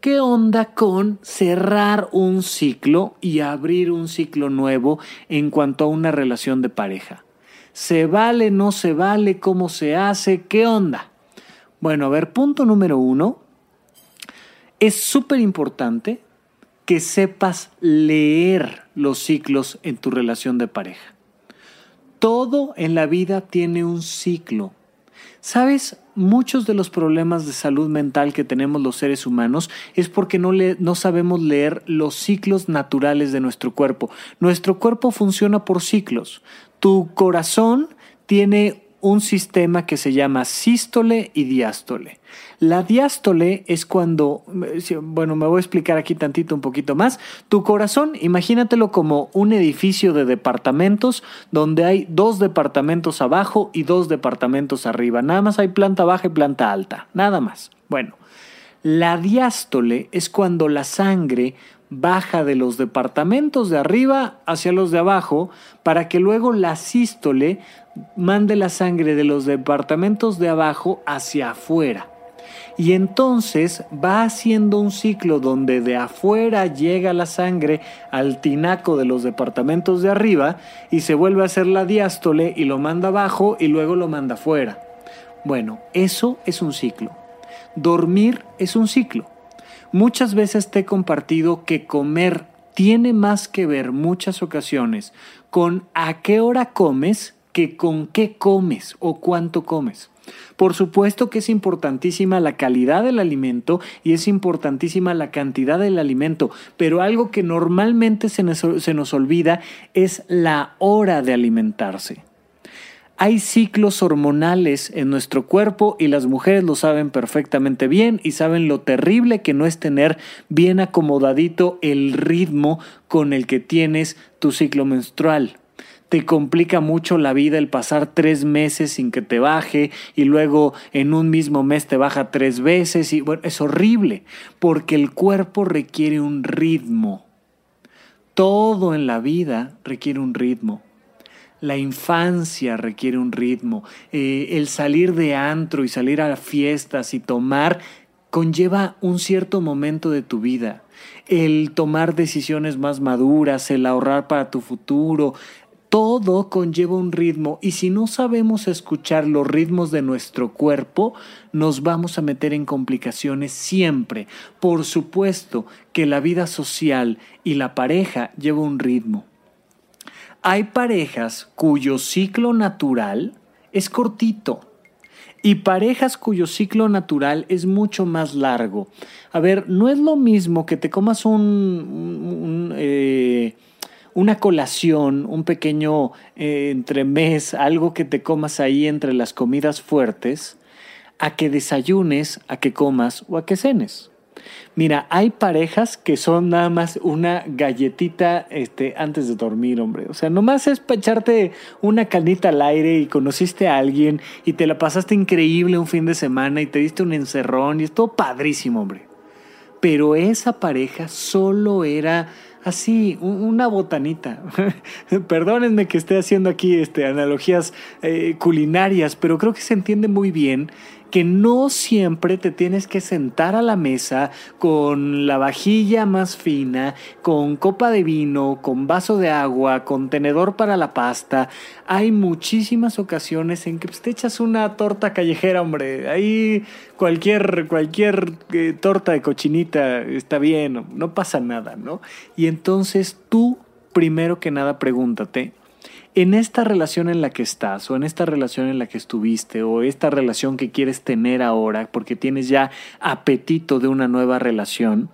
¿Qué onda con cerrar un ciclo y abrir un ciclo nuevo en cuanto a una relación de pareja? ¿Se vale, no se vale? ¿Cómo se hace? ¿Qué onda? Bueno, a ver, punto número uno. Es súper importante que sepas leer los ciclos en tu relación de pareja. Todo en la vida tiene un ciclo. ¿Sabes? Muchos de los problemas de salud mental que tenemos los seres humanos es porque no, le, no sabemos leer los ciclos naturales de nuestro cuerpo. Nuestro cuerpo funciona por ciclos. Tu corazón tiene un sistema que se llama sístole y diástole. La diástole es cuando, bueno, me voy a explicar aquí tantito un poquito más. Tu corazón, imagínatelo como un edificio de departamentos donde hay dos departamentos abajo y dos departamentos arriba. Nada más hay planta baja y planta alta, nada más. Bueno, la diástole es cuando la sangre baja de los departamentos de arriba hacia los de abajo para que luego la sístole mande la sangre de los departamentos de abajo hacia afuera. Y entonces va haciendo un ciclo donde de afuera llega la sangre al tinaco de los departamentos de arriba y se vuelve a hacer la diástole y lo manda abajo y luego lo manda afuera. Bueno, eso es un ciclo. Dormir es un ciclo. Muchas veces te he compartido que comer tiene más que ver muchas ocasiones con a qué hora comes que con qué comes o cuánto comes. Por supuesto que es importantísima la calidad del alimento y es importantísima la cantidad del alimento, pero algo que normalmente se nos, se nos olvida es la hora de alimentarse. Hay ciclos hormonales en nuestro cuerpo y las mujeres lo saben perfectamente bien y saben lo terrible que no es tener bien acomodadito el ritmo con el que tienes tu ciclo menstrual te complica mucho la vida el pasar tres meses sin que te baje y luego en un mismo mes te baja tres veces y bueno, es horrible porque el cuerpo requiere un ritmo. Todo en la vida requiere un ritmo. La infancia requiere un ritmo. Eh, el salir de antro y salir a fiestas y tomar conlleva un cierto momento de tu vida. El tomar decisiones más maduras, el ahorrar para tu futuro, todo conlleva un ritmo y si no sabemos escuchar los ritmos de nuestro cuerpo, nos vamos a meter en complicaciones siempre. Por supuesto que la vida social y la pareja lleva un ritmo. Hay parejas cuyo ciclo natural es cortito. y parejas cuyo ciclo natural es mucho más largo. A ver, no es lo mismo que te comas un, eh, una colación, un pequeño eh, entremés, algo que te comas ahí entre las comidas fuertes, a que desayunes, a que comas o a que cenes. Mira, hay parejas que son nada más una galletita este, antes de dormir, hombre. O sea, nomás es para echarte una canita al aire y conociste a alguien y te la pasaste increíble un fin de semana y te diste un encerrón y es todo padrísimo, hombre. Pero esa pareja solo era así, una botanita. Perdónenme que esté haciendo aquí este, analogías eh, culinarias, pero creo que se entiende muy bien que no siempre te tienes que sentar a la mesa con la vajilla más fina, con copa de vino, con vaso de agua, con tenedor para la pasta. Hay muchísimas ocasiones en que pues, te echas una torta callejera, hombre. Ahí cualquier, cualquier eh, torta de cochinita está bien, no pasa nada, ¿no? Y entonces tú, primero que nada, pregúntate, en esta relación en la que estás o en esta relación en la que estuviste o esta relación que quieres tener ahora porque tienes ya apetito de una nueva relación,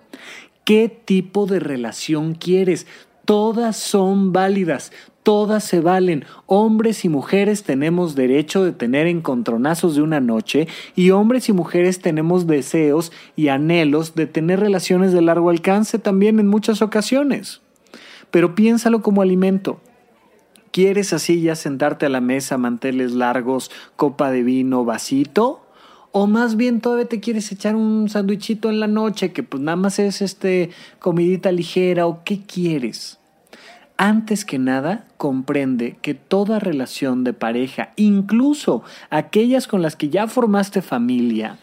¿qué tipo de relación quieres? Todas son válidas, todas se valen. Hombres y mujeres tenemos derecho de tener encontronazos de una noche y hombres y mujeres tenemos deseos y anhelos de tener relaciones de largo alcance también en muchas ocasiones. Pero piénsalo como alimento. ¿Quieres así ya sentarte a la mesa, manteles largos, copa de vino, vasito? O más bien todavía te quieres echar un sándwichito en la noche que pues nada más es este comidita ligera o qué quieres? Antes que nada, comprende que toda relación de pareja, incluso aquellas con las que ya formaste familia,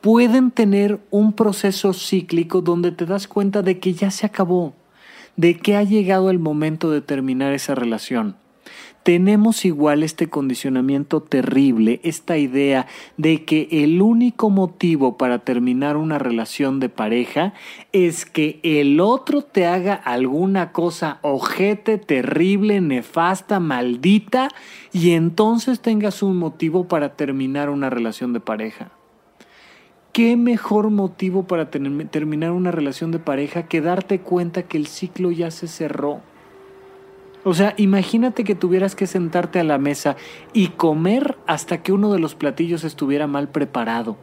pueden tener un proceso cíclico donde te das cuenta de que ya se acabó, de que ha llegado el momento de terminar esa relación tenemos igual este condicionamiento terrible, esta idea de que el único motivo para terminar una relación de pareja es que el otro te haga alguna cosa ojete, terrible, nefasta, maldita, y entonces tengas un motivo para terminar una relación de pareja. ¿Qué mejor motivo para terminar una relación de pareja que darte cuenta que el ciclo ya se cerró? O sea, imagínate que tuvieras que sentarte a la mesa y comer hasta que uno de los platillos estuviera mal preparado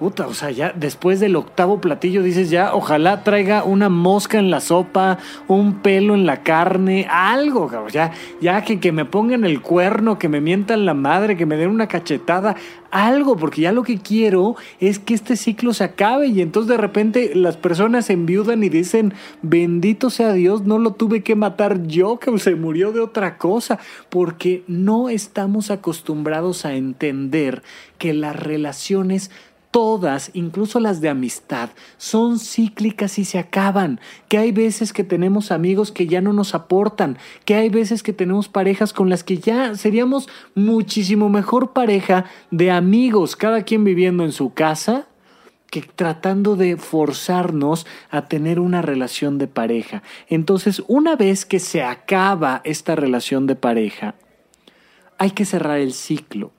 o sea, ya después del octavo platillo dices ya, ojalá traiga una mosca en la sopa, un pelo en la carne, algo, ya, ya que, que me pongan el cuerno, que me mientan la madre, que me den una cachetada, algo, porque ya lo que quiero es que este ciclo se acabe. Y entonces de repente las personas se enviudan y dicen, bendito sea Dios, no lo tuve que matar yo, que se murió de otra cosa, porque no estamos acostumbrados a entender que las relaciones todas, incluso las de amistad, son cíclicas y se acaban, que hay veces que tenemos amigos que ya no nos aportan, que hay veces que tenemos parejas con las que ya seríamos muchísimo mejor pareja de amigos, cada quien viviendo en su casa, que tratando de forzarnos a tener una relación de pareja. Entonces, una vez que se acaba esta relación de pareja, hay que cerrar el ciclo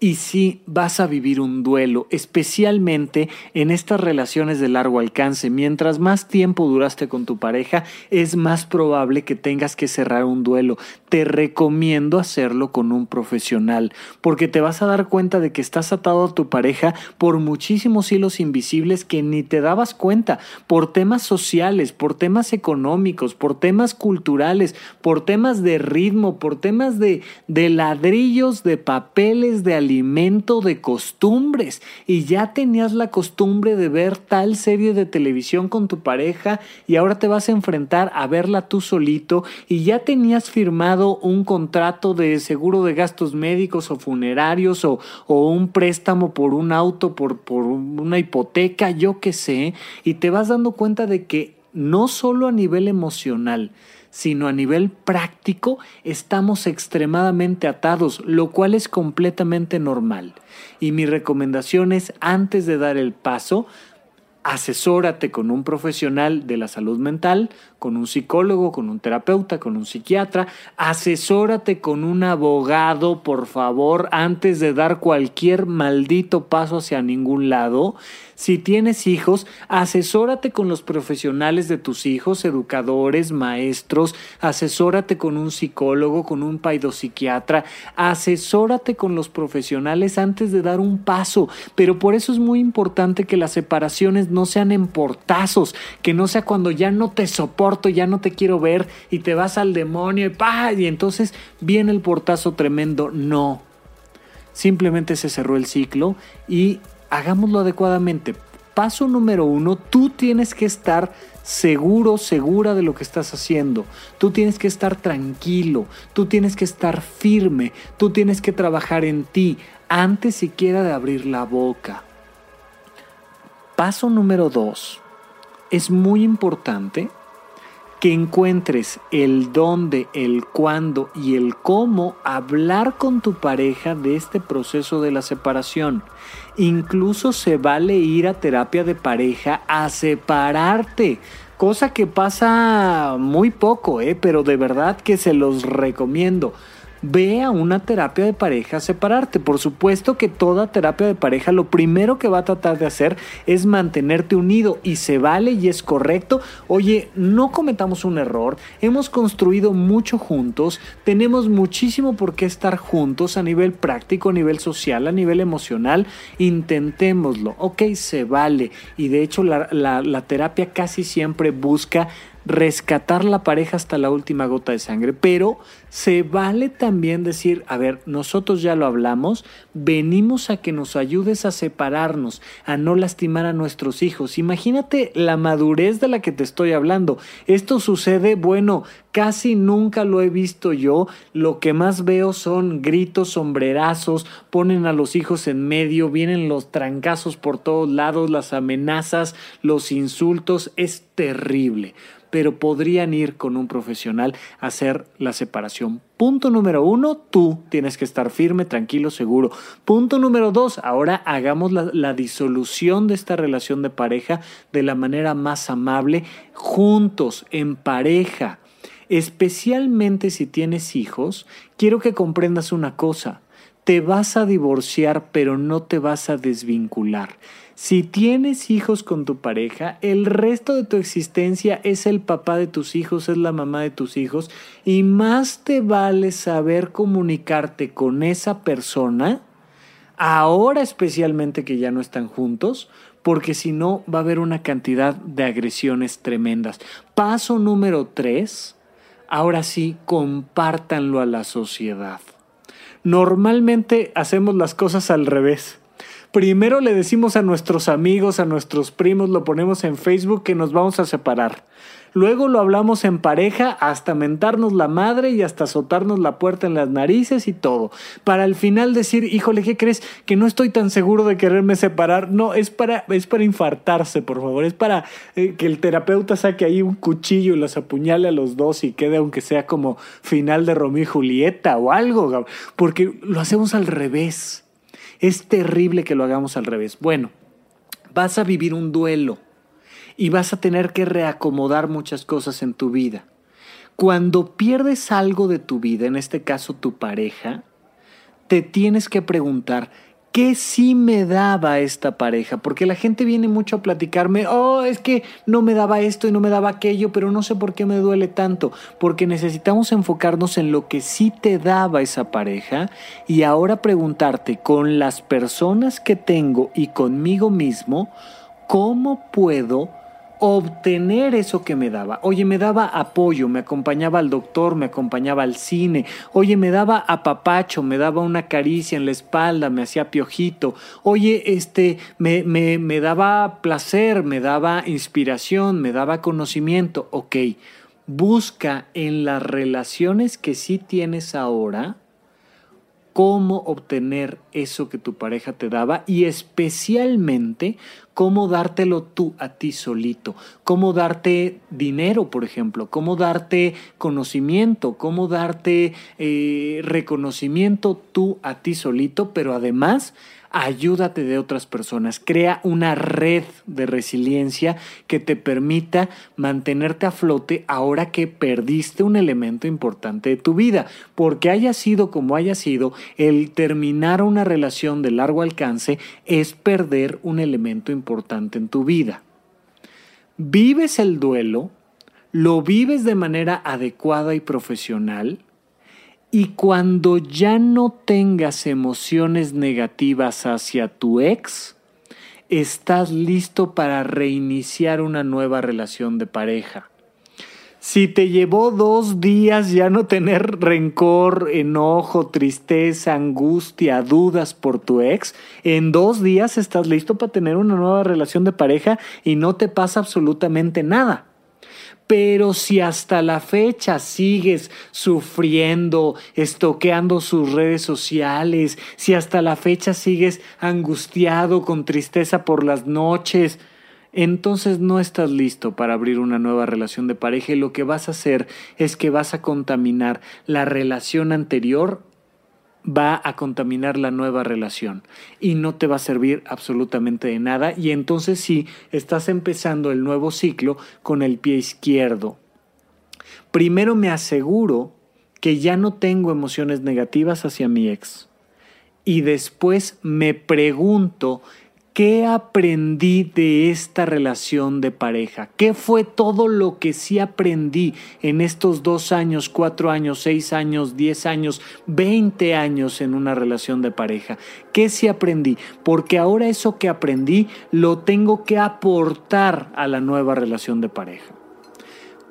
y si vas a vivir un duelo, especialmente en estas relaciones de largo alcance. Mientras más tiempo duraste con tu pareja, es más probable que tengas que cerrar un duelo. Te recomiendo hacerlo con un profesional, porque te vas a dar cuenta de que estás atado a tu pareja por muchísimos hilos invisibles que ni te dabas cuenta, por temas sociales, por temas económicos, por temas culturales, por temas de ritmo, por temas de, de ladrillos, de papeles, de alimento de costumbres. Y ya tenías la costumbre de ver tal serie de televisión con tu pareja y ahora te vas a enfrentar a verla tú solito. Y ya tenías firmado un contrato de seguro de gastos médicos o funerarios o, un préstamo por un auto, por, por una hipoteca, yo qué sé, y te vas dando cuenta de que no solo a nivel emocional, sino a nivel práctico estamos extremadamente atados, lo cual es completamente normal. Y mi recomendación es, antes de dar el paso, asesórate con un profesional de la salud mental, con un psicólogo, con un terapeuta, con un psiquiatra, asesórate con un abogado, por favor, antes de dar cualquier maldito paso hacia ningún lado. Si tienes hijos, asesórate con los profesionales de tus hijos, educadores, maestros, asesórate con un psicólogo, con un paidopsiquiatra, asesórate con los profesionales antes de dar un paso. Pero por eso es muy importante que las separaciones no sean en portazos, que no sea cuando ya no te ya no te quiero ver y te vas al demonio y ¡pah! y entonces viene el portazo tremendo. No. Simplemente se cerró el ciclo y hagámoslo adecuadamente. Paso número uno, tú tienes que estar seguro, segura de lo que estás haciendo. Tú tienes que estar tranquilo, tú tienes que estar firme, tú tienes que trabajar en ti antes siquiera de abrir la boca. Paso número dos, es muy importante que encuentres el dónde, el cuándo y el cómo hablar con tu pareja de este proceso de la separación. Incluso se vale ir a terapia de pareja a separarte. Cosa que pasa muy poco, ¿eh? pero de verdad que se los recomiendo ve a una terapia de pareja separarte. Por supuesto que toda terapia de pareja lo primero que va a tratar de hacer es mantenerte unido y se vale y es correcto. Oye, no cometamos un error, hemos construido mucho juntos, tenemos muchísimo por qué estar juntos a nivel práctico, a nivel social, a nivel emocional, intentémoslo, ok, se vale. Y de hecho la, la terapia casi siempre busca rescatar la pareja hasta la última gota de sangre, pero se vale también decir, a ver, nosotros ya lo hablamos, venimos a que nos ayudes a separarnos, a no lastimar a nuestros hijos. Imagínate la madurez de la que te estoy hablando. Esto sucede, bueno, casi nunca lo he visto yo. Lo que más veo son gritos, sombrerazos, ponen a los hijos en medio, vienen los trancazos por todos lados, las amenazas, los insultos. Es terrible pero podrían ir con un profesional a hacer la separación. Punto número uno, tú tienes que estar firme, tranquilo, seguro. Punto número dos, ahora hagamos la, disolución de esta relación de pareja de la manera más amable, juntos, en pareja. Especialmente si tienes hijos, quiero que comprendas una cosa. Te vas a divorciar, pero no te vas a desvincular. Si tienes hijos con tu pareja, el resto de tu existencia es el papá de tus hijos, es la mamá de tus hijos, y más te vale saber comunicarte con esa persona, ahora especialmente que ya no están juntos, porque si no va a haber una cantidad de agresiones tremendas. Paso número tres, ahora sí, compártanlo a la sociedad. Normalmente hacemos las cosas al revés Primero le decimos a nuestros amigos, a nuestros primos, lo ponemos en Facebook que nos vamos a separar. Luego lo hablamos en pareja hasta mentarnos la madre y hasta azotarnos la puerta en las narices y todo. Para al final decir, híjole, ¿qué crees? Que no estoy tan seguro de quererme separar. No, es para, es para infartarse, por favor. Es para eh, que el terapeuta saque ahí un cuchillo y los apuñale a los dos y quede aunque sea como final de Romeo y Julieta o algo. Porque lo hacemos al revés. Es terrible que lo hagamos al revés. Bueno, vas a vivir un duelo y vas a tener que reacomodar muchas cosas en tu vida. Cuando pierdes algo de tu vida, en este caso tu pareja, te tienes que preguntar, ¿Qué sí me daba esta pareja? Porque la gente viene mucho a platicarme, oh, es que no me daba esto y no me daba aquello, pero no sé por qué me duele tanto. Porque necesitamos enfocarnos en lo que sí te daba esa pareja y ahora preguntarte con las personas que tengo y conmigo mismo, ¿cómo puedo obtener eso que me daba. Oye, me daba apoyo, me acompañaba al doctor, me acompañaba al cine. Oye, me daba apapacho, me daba una caricia en la espalda, me hacía piojito. Oye, este, me, me, me daba placer, me daba inspiración, me daba conocimiento. Ok, busca en las relaciones que sí tienes ahora cómo obtener eso que tu pareja te daba y especialmente cómo dártelo tú a ti solito, cómo darte dinero, por ejemplo, cómo darte conocimiento, cómo darte eh, reconocimiento tú a ti solito, pero además ayúdate de otras personas, crea una red de resiliencia que te permita mantenerte a flote ahora que perdiste un elemento importante de tu vida, porque haya sido como haya sido, el terminar una relación de largo alcance es perder un elemento importante en tu vida. Vives el duelo, lo vives de manera adecuada y profesional, y cuando ya no tengas emociones negativas hacia tu ex, estás listo para reiniciar una nueva relación de pareja. Si te llevó dos días ya no tener rencor, enojo, tristeza, angustia, dudas por tu ex, en dos días estás listo para tener una nueva relación de pareja y no te pasa absolutamente nada. Pero si hasta la fecha sigues sufriendo, estoqueando sus redes sociales, si hasta la fecha sigues angustiado con tristeza por las noches, entonces no estás listo para abrir una nueva relación de pareja. Y lo que vas a hacer es que vas a contaminar la relación anterior va a contaminar la nueva relación y no te va a servir absolutamente de nada y entonces sí estás empezando el nuevo ciclo con el pie izquierdo. Primero me aseguro que ya no tengo emociones negativas hacia mi ex y después me pregunto ¿Qué aprendí de esta relación de pareja? ¿Qué fue todo lo que sí aprendí en estos dos años, cuatro años, seis años, diez años, veinte años en una relación de pareja? ¿Qué sí aprendí? Porque ahora eso que aprendí lo tengo que aportar a la nueva relación de pareja.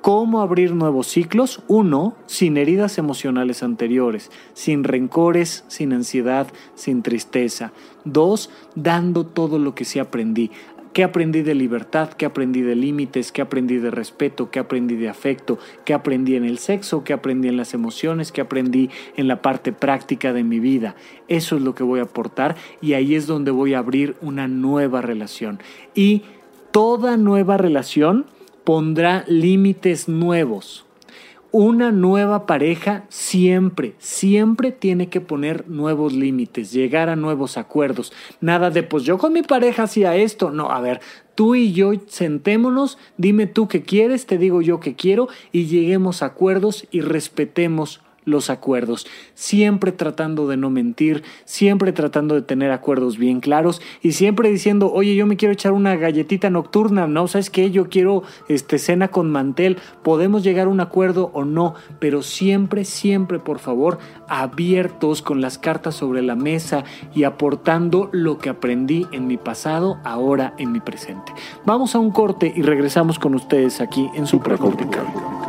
¿Cómo abrir nuevos ciclos? Uno, sin heridas emocionales anteriores, sin rencores, sin ansiedad, sin tristeza. Dos, dando todo lo que sí aprendí. ¿Qué aprendí de libertad? ¿Qué aprendí de límites? ¿Qué aprendí de respeto? ¿Qué aprendí de afecto? ¿Qué aprendí en el sexo? ¿Qué aprendí en las emociones? ¿Qué aprendí en la parte práctica de mi vida? Eso es lo que voy a aportar y ahí es donde voy a abrir una nueva relación. Y toda nueva relación pondrá límites nuevos. Una nueva pareja siempre, siempre tiene que poner nuevos límites, llegar a nuevos acuerdos. Nada de, pues yo con mi pareja hacía esto. No, a ver, tú y yo sentémonos, dime tú qué quieres, te digo yo qué quiero y lleguemos a acuerdos y respetemos los acuerdos, siempre tratando de no mentir, siempre tratando de tener acuerdos bien claros y siempre diciendo, oye, yo me quiero echar una galletita nocturna, ¿no? ¿Sabes qué? Yo quiero este, cena con mantel, podemos llegar a un acuerdo o no, pero siempre, siempre, por favor, abiertos con las cartas sobre la mesa y aportando lo que aprendí en mi pasado, ahora en mi presente. Vamos a un corte y regresamos con ustedes aquí en Supracortical.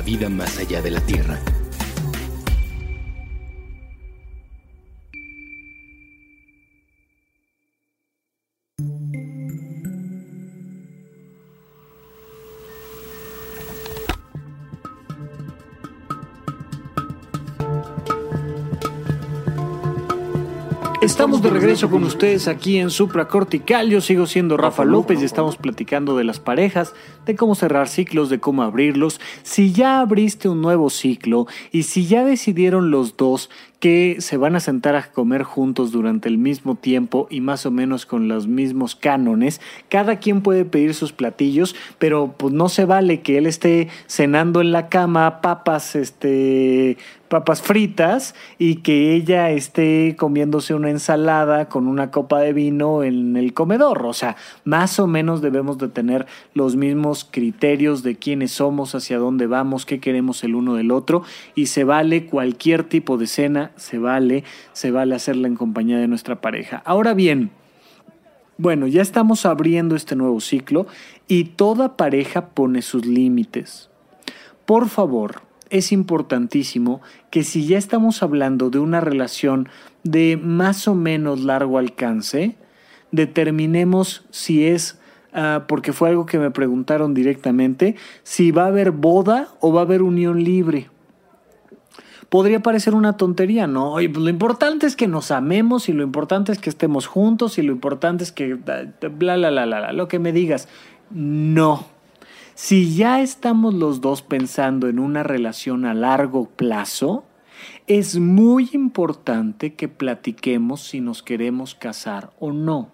la vida más allá de la Tierra. Estamos de regreso con ustedes aquí en Supracortical. Yo sigo siendo Rafa López y estamos platicando de las parejas, de cómo cerrar ciclos, de cómo abrirlos. Si ya abriste un nuevo ciclo y si ya decidieron los dos que se van a sentar a comer juntos durante el mismo tiempo y más o menos con los mismos cánones. Cada quien puede pedir sus platillos, pero pues no se vale que él esté cenando en la cama papas, este, papas fritas y que ella esté comiéndose una ensalada con una copa de vino en el comedor. O sea, más o menos debemos de tener los mismos criterios de quiénes somos, hacia dónde vamos, qué queremos el uno del otro y se vale cualquier tipo de cena se vale, se vale hacerla en compañía de nuestra pareja. Ahora bien, bueno, ya estamos abriendo este nuevo ciclo y toda pareja pone sus límites. Por favor, es importantísimo que si ya estamos hablando de una relación de más o menos largo alcance, determinemos si es, ah, porque fue algo que me preguntaron directamente, si va a haber boda o va a haber unión libre podría parecer una tontería, ¿no? Y pues lo importante es que nos amemos y lo importante es que estemos juntos y lo importante es que bla, bla, bla, bla, lo que me digas. No. Si ya estamos los dos pensando en una relación a largo plazo, es muy importante que platiquemos si nos queremos casar o no.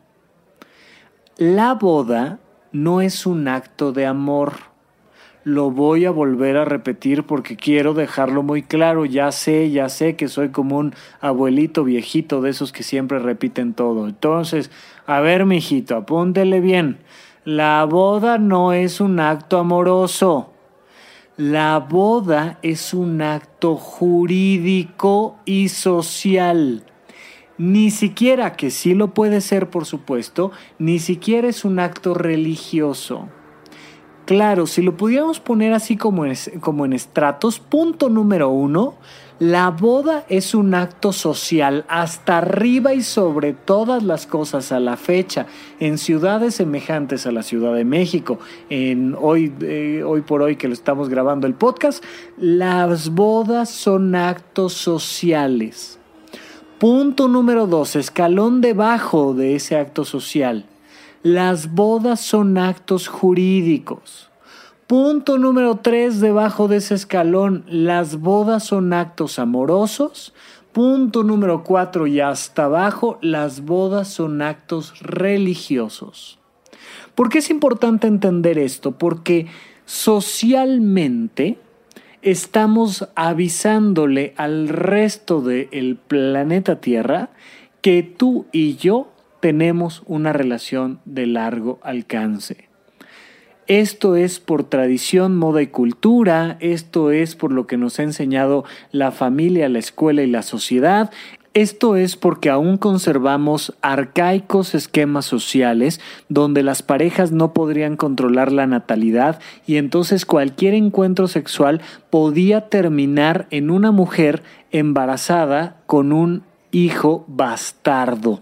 La boda no es un acto de amor lo voy a volver a repetir porque quiero dejarlo muy claro. Ya sé, ya sé que soy como un abuelito viejito de esos que siempre repiten todo. Entonces, a ver, mijito, apúntele bien. La boda no es un acto amoroso. La boda es un acto jurídico y social. Ni siquiera, que sí lo puede ser, por supuesto, ni siquiera es un acto religioso. Claro, si lo pudiéramos poner así como, en estratos, punto número uno, la boda es un acto social hasta arriba y sobre todas las cosas a la fecha, en ciudades semejantes a la Ciudad de México, en hoy, eh, hoy por hoy que lo estamos grabando el podcast, las bodas son actos sociales. Punto número dos, escalón debajo de ese acto social las bodas son actos jurídicos. Punto número tres debajo de ese escalón, las bodas son actos amorosos. Punto número cuatro y hasta abajo, las bodas son actos religiosos. ¿Por qué es importante entender esto? Porque socialmente estamos avisándole al resto del planeta Tierra que tú y yo tenemos una relación de largo alcance. Esto es por tradición, moda y cultura, esto es por lo que nos ha enseñado la familia, la escuela y la sociedad, esto es porque aún conservamos arcaicos esquemas sociales donde las parejas no podrían controlar la natalidad y entonces cualquier encuentro sexual podía terminar en una mujer embarazada con un hijo bastardo.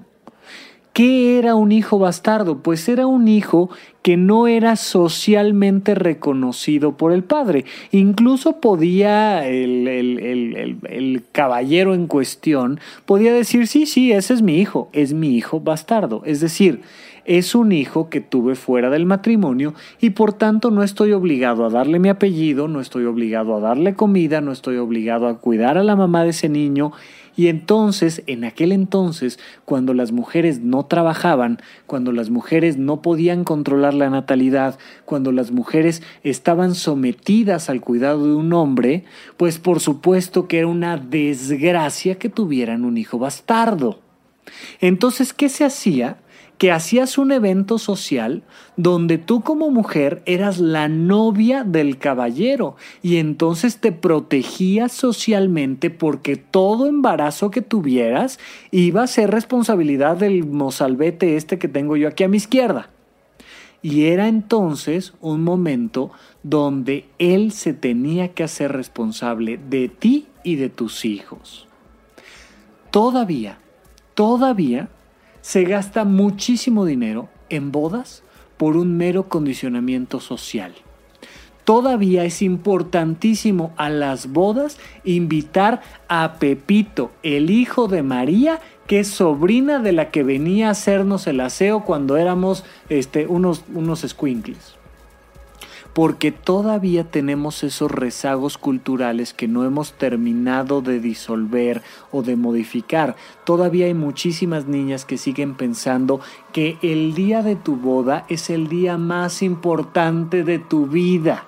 ¿Qué era un hijo bastardo? Pues era un hijo que no era socialmente reconocido por el padre. Incluso podía el, el, caballero en cuestión, podía decir, sí, sí, ese es mi hijo, es mi hijo bastardo. Es decir, es un hijo que tuve fuera del matrimonio y por tanto no estoy obligado a darle mi apellido, no estoy obligado a darle comida, no estoy obligado a cuidar a la mamá de ese niño y entonces, en aquel entonces, cuando las mujeres no trabajaban, cuando las mujeres no podían controlar la natalidad, cuando las mujeres estaban sometidas al cuidado de un hombre, pues por supuesto que era una desgracia que tuvieran un hijo bastardo. Entonces, ¿qué se hacía? Que hacías un evento social donde tú como mujer eras la novia del caballero y entonces te protegías socialmente porque todo embarazo que tuvieras iba a ser responsabilidad del mozalbete este que tengo yo aquí a mi izquierda. Y era entonces un momento donde él se tenía que hacer responsable de ti y de tus hijos. Todavía, todavía se gasta muchísimo dinero en bodas por un mero condicionamiento social. Todavía es importantísimo a las bodas invitar a Pepito, el hijo de María, que es sobrina de la que venía a hacernos el aseo cuando éramos este, unos, unos. Porque todavía tenemos esos rezagos culturales que no hemos terminado de disolver o de modificar. Todavía hay muchísimas niñas que siguen pensando que el día de tu boda es el día más importante de tu vida.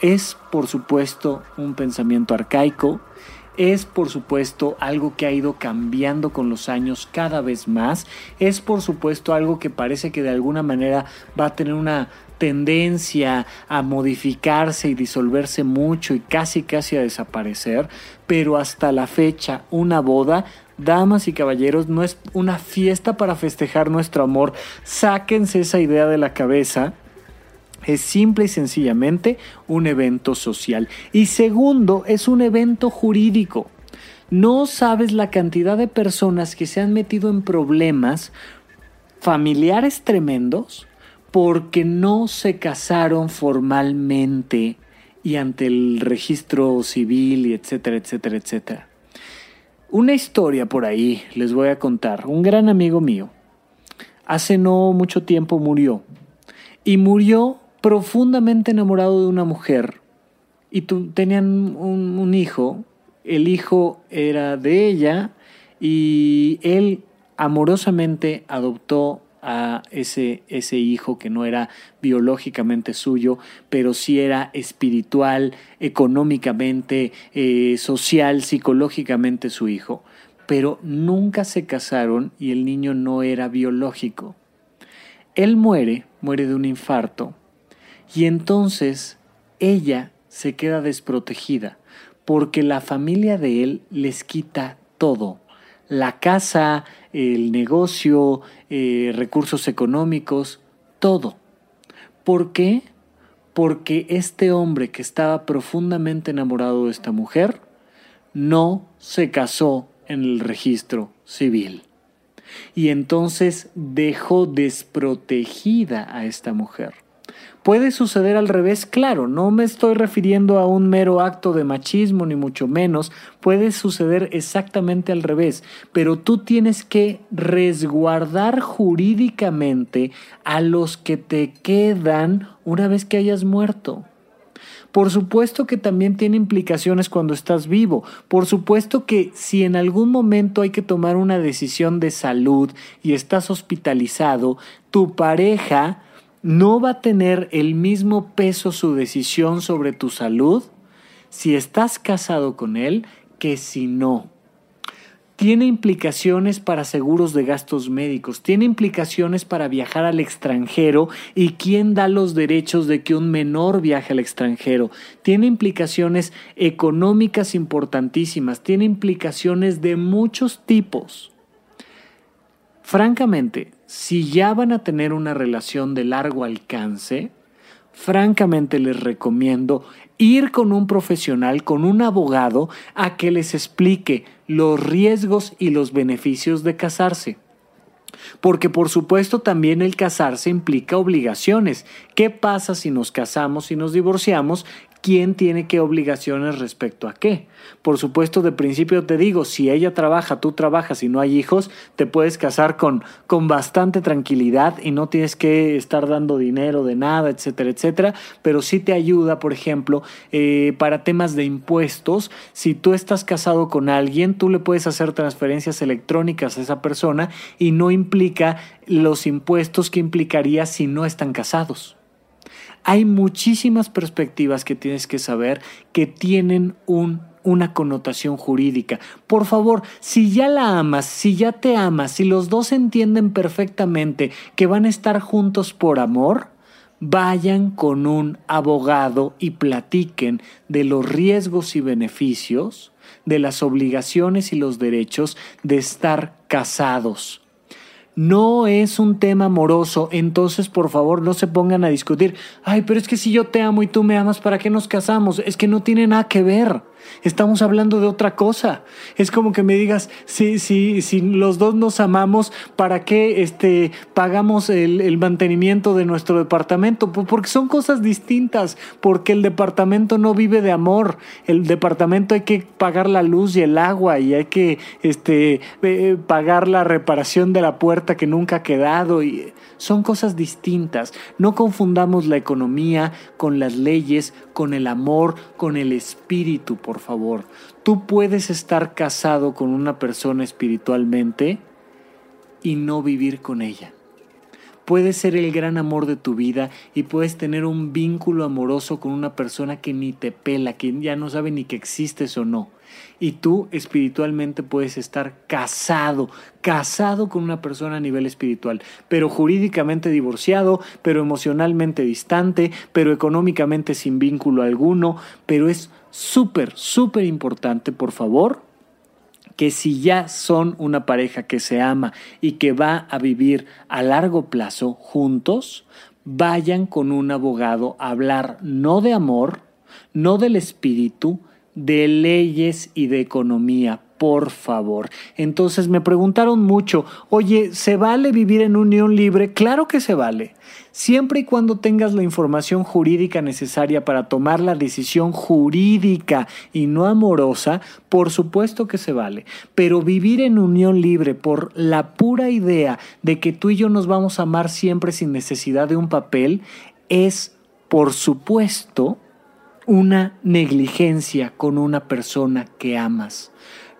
Es, por supuesto, un pensamiento arcaico, es por supuesto algo que ha ido cambiando con los años cada vez más, es por supuesto algo que parece que de alguna manera va a tener una tendencia a modificarse y disolverse mucho y casi casi a desaparecer, pero hasta la fecha una boda Damas y caballeros, no es una fiesta para festejar nuestro amor. Sáquense esa idea de la cabeza es simple y sencillamente un evento social. Y segundo, es un evento jurídico. No sabes la cantidad de personas que se han metido en problemas familiares tremendos porque no se casaron formalmente y ante el registro civil y etcétera, etcétera, etcétera. Una historia por ahí les voy a contar. Un gran amigo mío hace no mucho tiempo murió y murió profundamente enamorado de una mujer y tenían un, hijo, el hijo era de ella y él amorosamente adoptó a ese, ese hijo que no era biológicamente suyo, pero sí era espiritual, económicamente, eh, social, psicológicamente su hijo. Pero nunca se casaron y el niño no era biológico. Él muere, muere de un infarto, y entonces ella se queda desprotegida porque la familia de él les quita todo. La casa, el negocio, eh, recursos económicos, todo. ¿Por qué? Porque este hombre que estaba profundamente enamorado de esta mujer no se casó en el registro civil. Y entonces dejó desprotegida a esta mujer. Puede suceder al revés, claro, no me estoy refiriendo a un mero acto de machismo, ni mucho menos, puede suceder exactamente al revés, pero tú tienes que resguardar jurídicamente a los que te quedan una vez que hayas muerto. Por supuesto que también tiene implicaciones cuando estás vivo. Por supuesto que si en algún momento hay que tomar una decisión de salud y estás hospitalizado, tu pareja no va a tener el mismo peso su decisión sobre tu salud si estás casado con él que si no. Tiene implicaciones para seguros de gastos médicos, tiene implicaciones para viajar al extranjero y quién da los derechos de que un menor viaje al extranjero, tiene implicaciones económicas importantísimas, tiene implicaciones de muchos tipos. Francamente, si ya van a tener una relación de largo alcance, francamente les recomiendo ir con un profesional, con un abogado, a que les explique los riesgos y los beneficios de casarse. Porque por supuesto también el casarse implica obligaciones. ¿Qué pasa si nos casamos y nos divorciamos? Quién tiene qué obligaciones respecto a qué. Por supuesto, de principio te digo, si ella trabaja, tú trabajas y no hay hijos, te puedes casar con, con bastante tranquilidad y no tienes que estar dando dinero de nada, etcétera, etcétera. Pero sí te ayuda, por ejemplo, eh, para temas de impuestos. Si tú estás casado con alguien, tú le puedes hacer transferencias electrónicas a esa persona y no implica los impuestos que implicaría si no están casados. Hay muchísimas perspectivas que tienes que saber que tienen un una connotación jurídica. Por favor, si ya la amas, si ya te amas, si los dos entienden perfectamente que van a estar juntos por amor, vayan con un abogado y platiquen de los riesgos y beneficios, de las obligaciones y los derechos de estar casados. No es un tema amoroso, entonces por favor no se pongan a discutir. Ay, pero es que si yo te amo y tú me amas, ¿para qué nos casamos? Es que no tiene nada que ver. Estamos hablando de otra cosa. Es como que me digas, si, si, si los dos nos amamos, ¿para qué este, pagamos el, el mantenimiento de nuestro departamento? Porque son cosas distintas, porque el departamento no vive de amor. El departamento hay que pagar la luz y el agua y hay que este, eh, pagar la reparación de la puerta que nunca ha quedado. Y son cosas distintas. No confundamos la economía con las leyes, con el amor, con el espíritu, por favor. Tú puedes estar casado con una persona espiritualmente y no vivir con ella. Puedes ser el gran amor de tu vida y puedes tener un vínculo amoroso con una persona que ni te pela, que ya no sabe ni que existes o no y tú espiritualmente puedes estar casado, casado con una persona a nivel espiritual, pero jurídicamente divorciado, pero emocionalmente distante, pero económicamente sin vínculo alguno, pero es súper, súper importante, por favor, que si ya son una pareja que se ama y que va a vivir a largo plazo juntos, vayan con un abogado a hablar no de amor, no del espíritu, de leyes y de economía, por favor. Entonces me preguntaron mucho, oye, ¿se vale vivir en unión libre? Claro que se vale. Siempre y cuando tengas la información jurídica necesaria para tomar la decisión jurídica y no amorosa, por supuesto que se vale. Pero vivir en unión libre por la pura idea de que tú y yo nos vamos a amar siempre sin necesidad de un papel es, por supuesto, una negligencia con una persona que amas.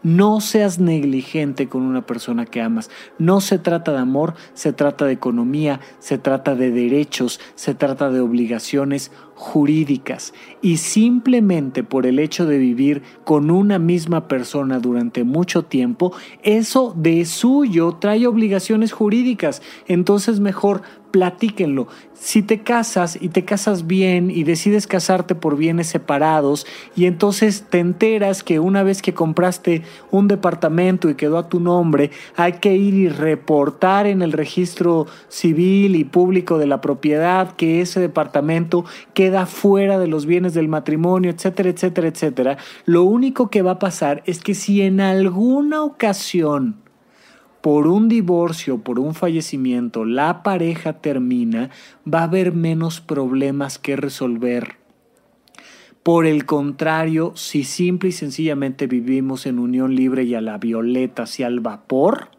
No seas negligente con una persona que amas. No se trata de amor, se trata de economía, se trata de derechos, se trata de obligaciones jurídicas. Y simplemente por el hecho de vivir con una misma persona durante mucho tiempo, eso de suyo trae obligaciones jurídicas. Entonces mejor platíquenlo. Si te casas y te casas bien y decides casarte por bienes separados y entonces te enteras que una vez que compraste un departamento y quedó a tu nombre, hay que ir y reportar en el registro civil y público de la propiedad que ese departamento queda fuera de los bienes del matrimonio, etcétera, etcétera, etcétera, lo único que va a pasar es que si en alguna ocasión por un divorcio, por un fallecimiento, la pareja termina, va a haber menos problemas que resolver. Por el contrario, si simple y sencillamente vivimos en unión libre y a la violeta, hacia al vapor,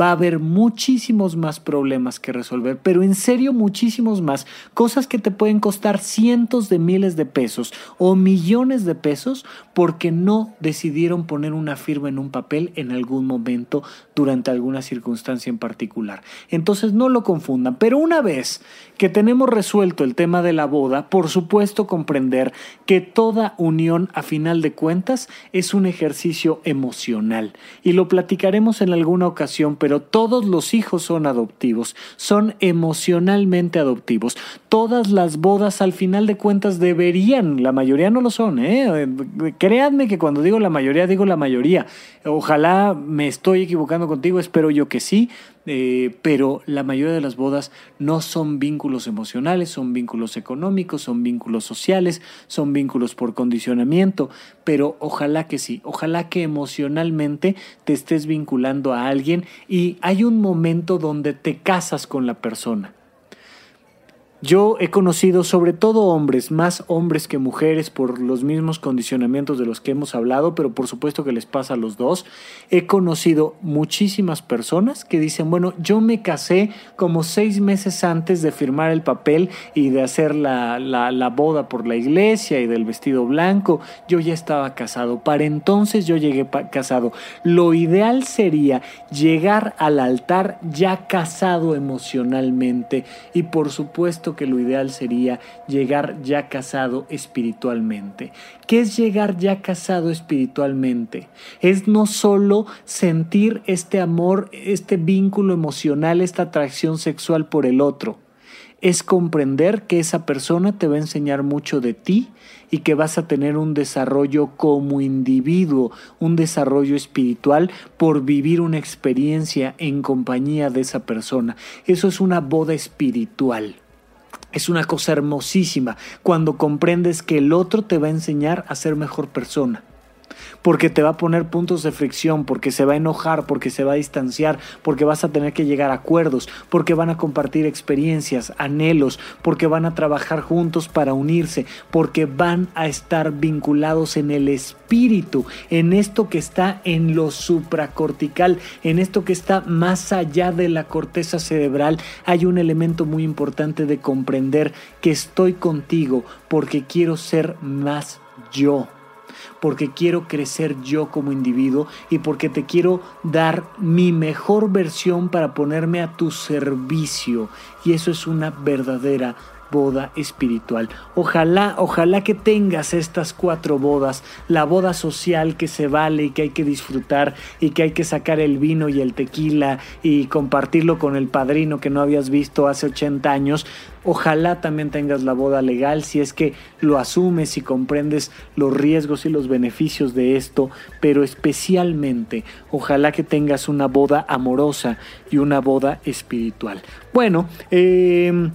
va a haber muchísimos más problemas que resolver, pero en serio muchísimos más, cosas que te pueden costar cientos de miles de pesos o millones de pesos porque no decidieron poner una firma en un papel en algún momento durante alguna circunstancia en particular. Entonces no lo confundan, pero una vez que tenemos resuelto el tema de la boda, por supuesto comprender que toda unión a final de cuentas es un ejercicio emocional. Y lo platicaremos en alguna ocasión, pero todos los hijos son adoptivos, son emocionalmente adoptivos. Todas las bodas al final de cuentas deberían, la mayoría no lo son, ¿eh? créanme que cuando digo la mayoría digo la mayoría. Ojalá me estoy equivocando contigo, espero yo que sí, eh, pero la mayoría de las bodas no son vínculos emocionales, son vínculos económicos, son vínculos sociales, son vínculos por condicionamiento, pero ojalá que sí, ojalá que emocionalmente te estés vinculando a alguien y hay un momento donde te casas con la persona. Yo he conocido sobre todo hombres, más hombres que mujeres por los mismos condicionamientos de los que hemos hablado, pero por supuesto que les pasa a los dos. He conocido muchísimas personas que dicen, bueno, yo me casé como seis meses antes de firmar el papel y de hacer la, la, boda por la iglesia y del vestido blanco. Yo ya estaba casado. Para entonces yo llegué casado. Lo ideal sería llegar al altar ya casado emocionalmente y por supuesto que lo ideal sería llegar ya casado espiritualmente. ¿Qué es llegar ya casado espiritualmente? Es no solo sentir este amor, este vínculo emocional, esta atracción sexual por el otro. es comprender que esa persona te va a enseñar mucho de ti y que vas a tener un desarrollo como individuo, un desarrollo espiritual por vivir una experiencia en compañía de esa persona. Eso es una boda espiritual. Es una cosa hermosísima cuando comprendes que el otro te va a enseñar a ser mejor persona porque te va a poner puntos de fricción, porque se va a enojar, porque se va a distanciar, porque vas a tener que llegar a acuerdos, porque van a compartir experiencias, anhelos, porque van a trabajar juntos para unirse, porque van a estar vinculados en el espíritu, en esto que está en lo supracortical, en esto que está más allá de la corteza cerebral, hay un elemento muy importante de comprender que estoy contigo porque quiero ser más yo porque quiero crecer yo como individuo y porque te quiero dar mi mejor versión para ponerme a tu servicio. Y eso es una verdadera boda espiritual. Ojalá, ojalá que tengas estas cuatro bodas, la boda social que se vale y que hay que disfrutar y que hay que sacar el vino y el tequila y compartirlo con el padrino que no habías visto hace 80 años. Ojalá también tengas la boda legal si es que lo asumes y comprendes los riesgos y los beneficios de esto, pero especialmente ojalá que tengas una boda amorosa y una boda espiritual. Bueno, eh,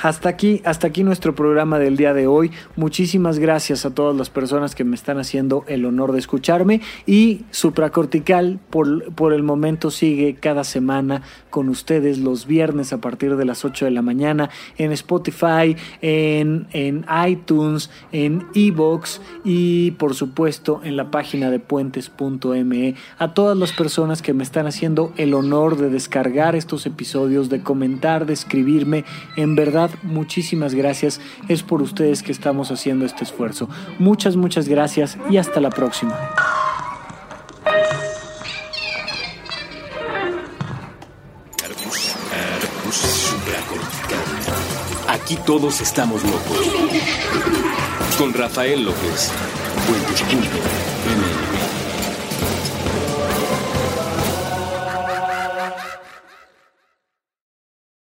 hasta aquí, hasta aquí nuestro programa del día de hoy. Muchísimas gracias a todas las personas que me están haciendo el honor de escucharme. Y Supracortical por, por el momento sigue cada semana con ustedes los viernes a partir de las 8 de la mañana en Spotify, en, en iTunes, en Evox y por supuesto en la página de puentes.me. A todas las personas que me están haciendo el honor de descargar estos episodios, de comentar, de escribirme, en verdad muchísimas gracias. Es por ustedes que estamos haciendo este esfuerzo. Muchas, muchas gracias y hasta la próxima. Aquí todos estamos locos. Con Rafael López.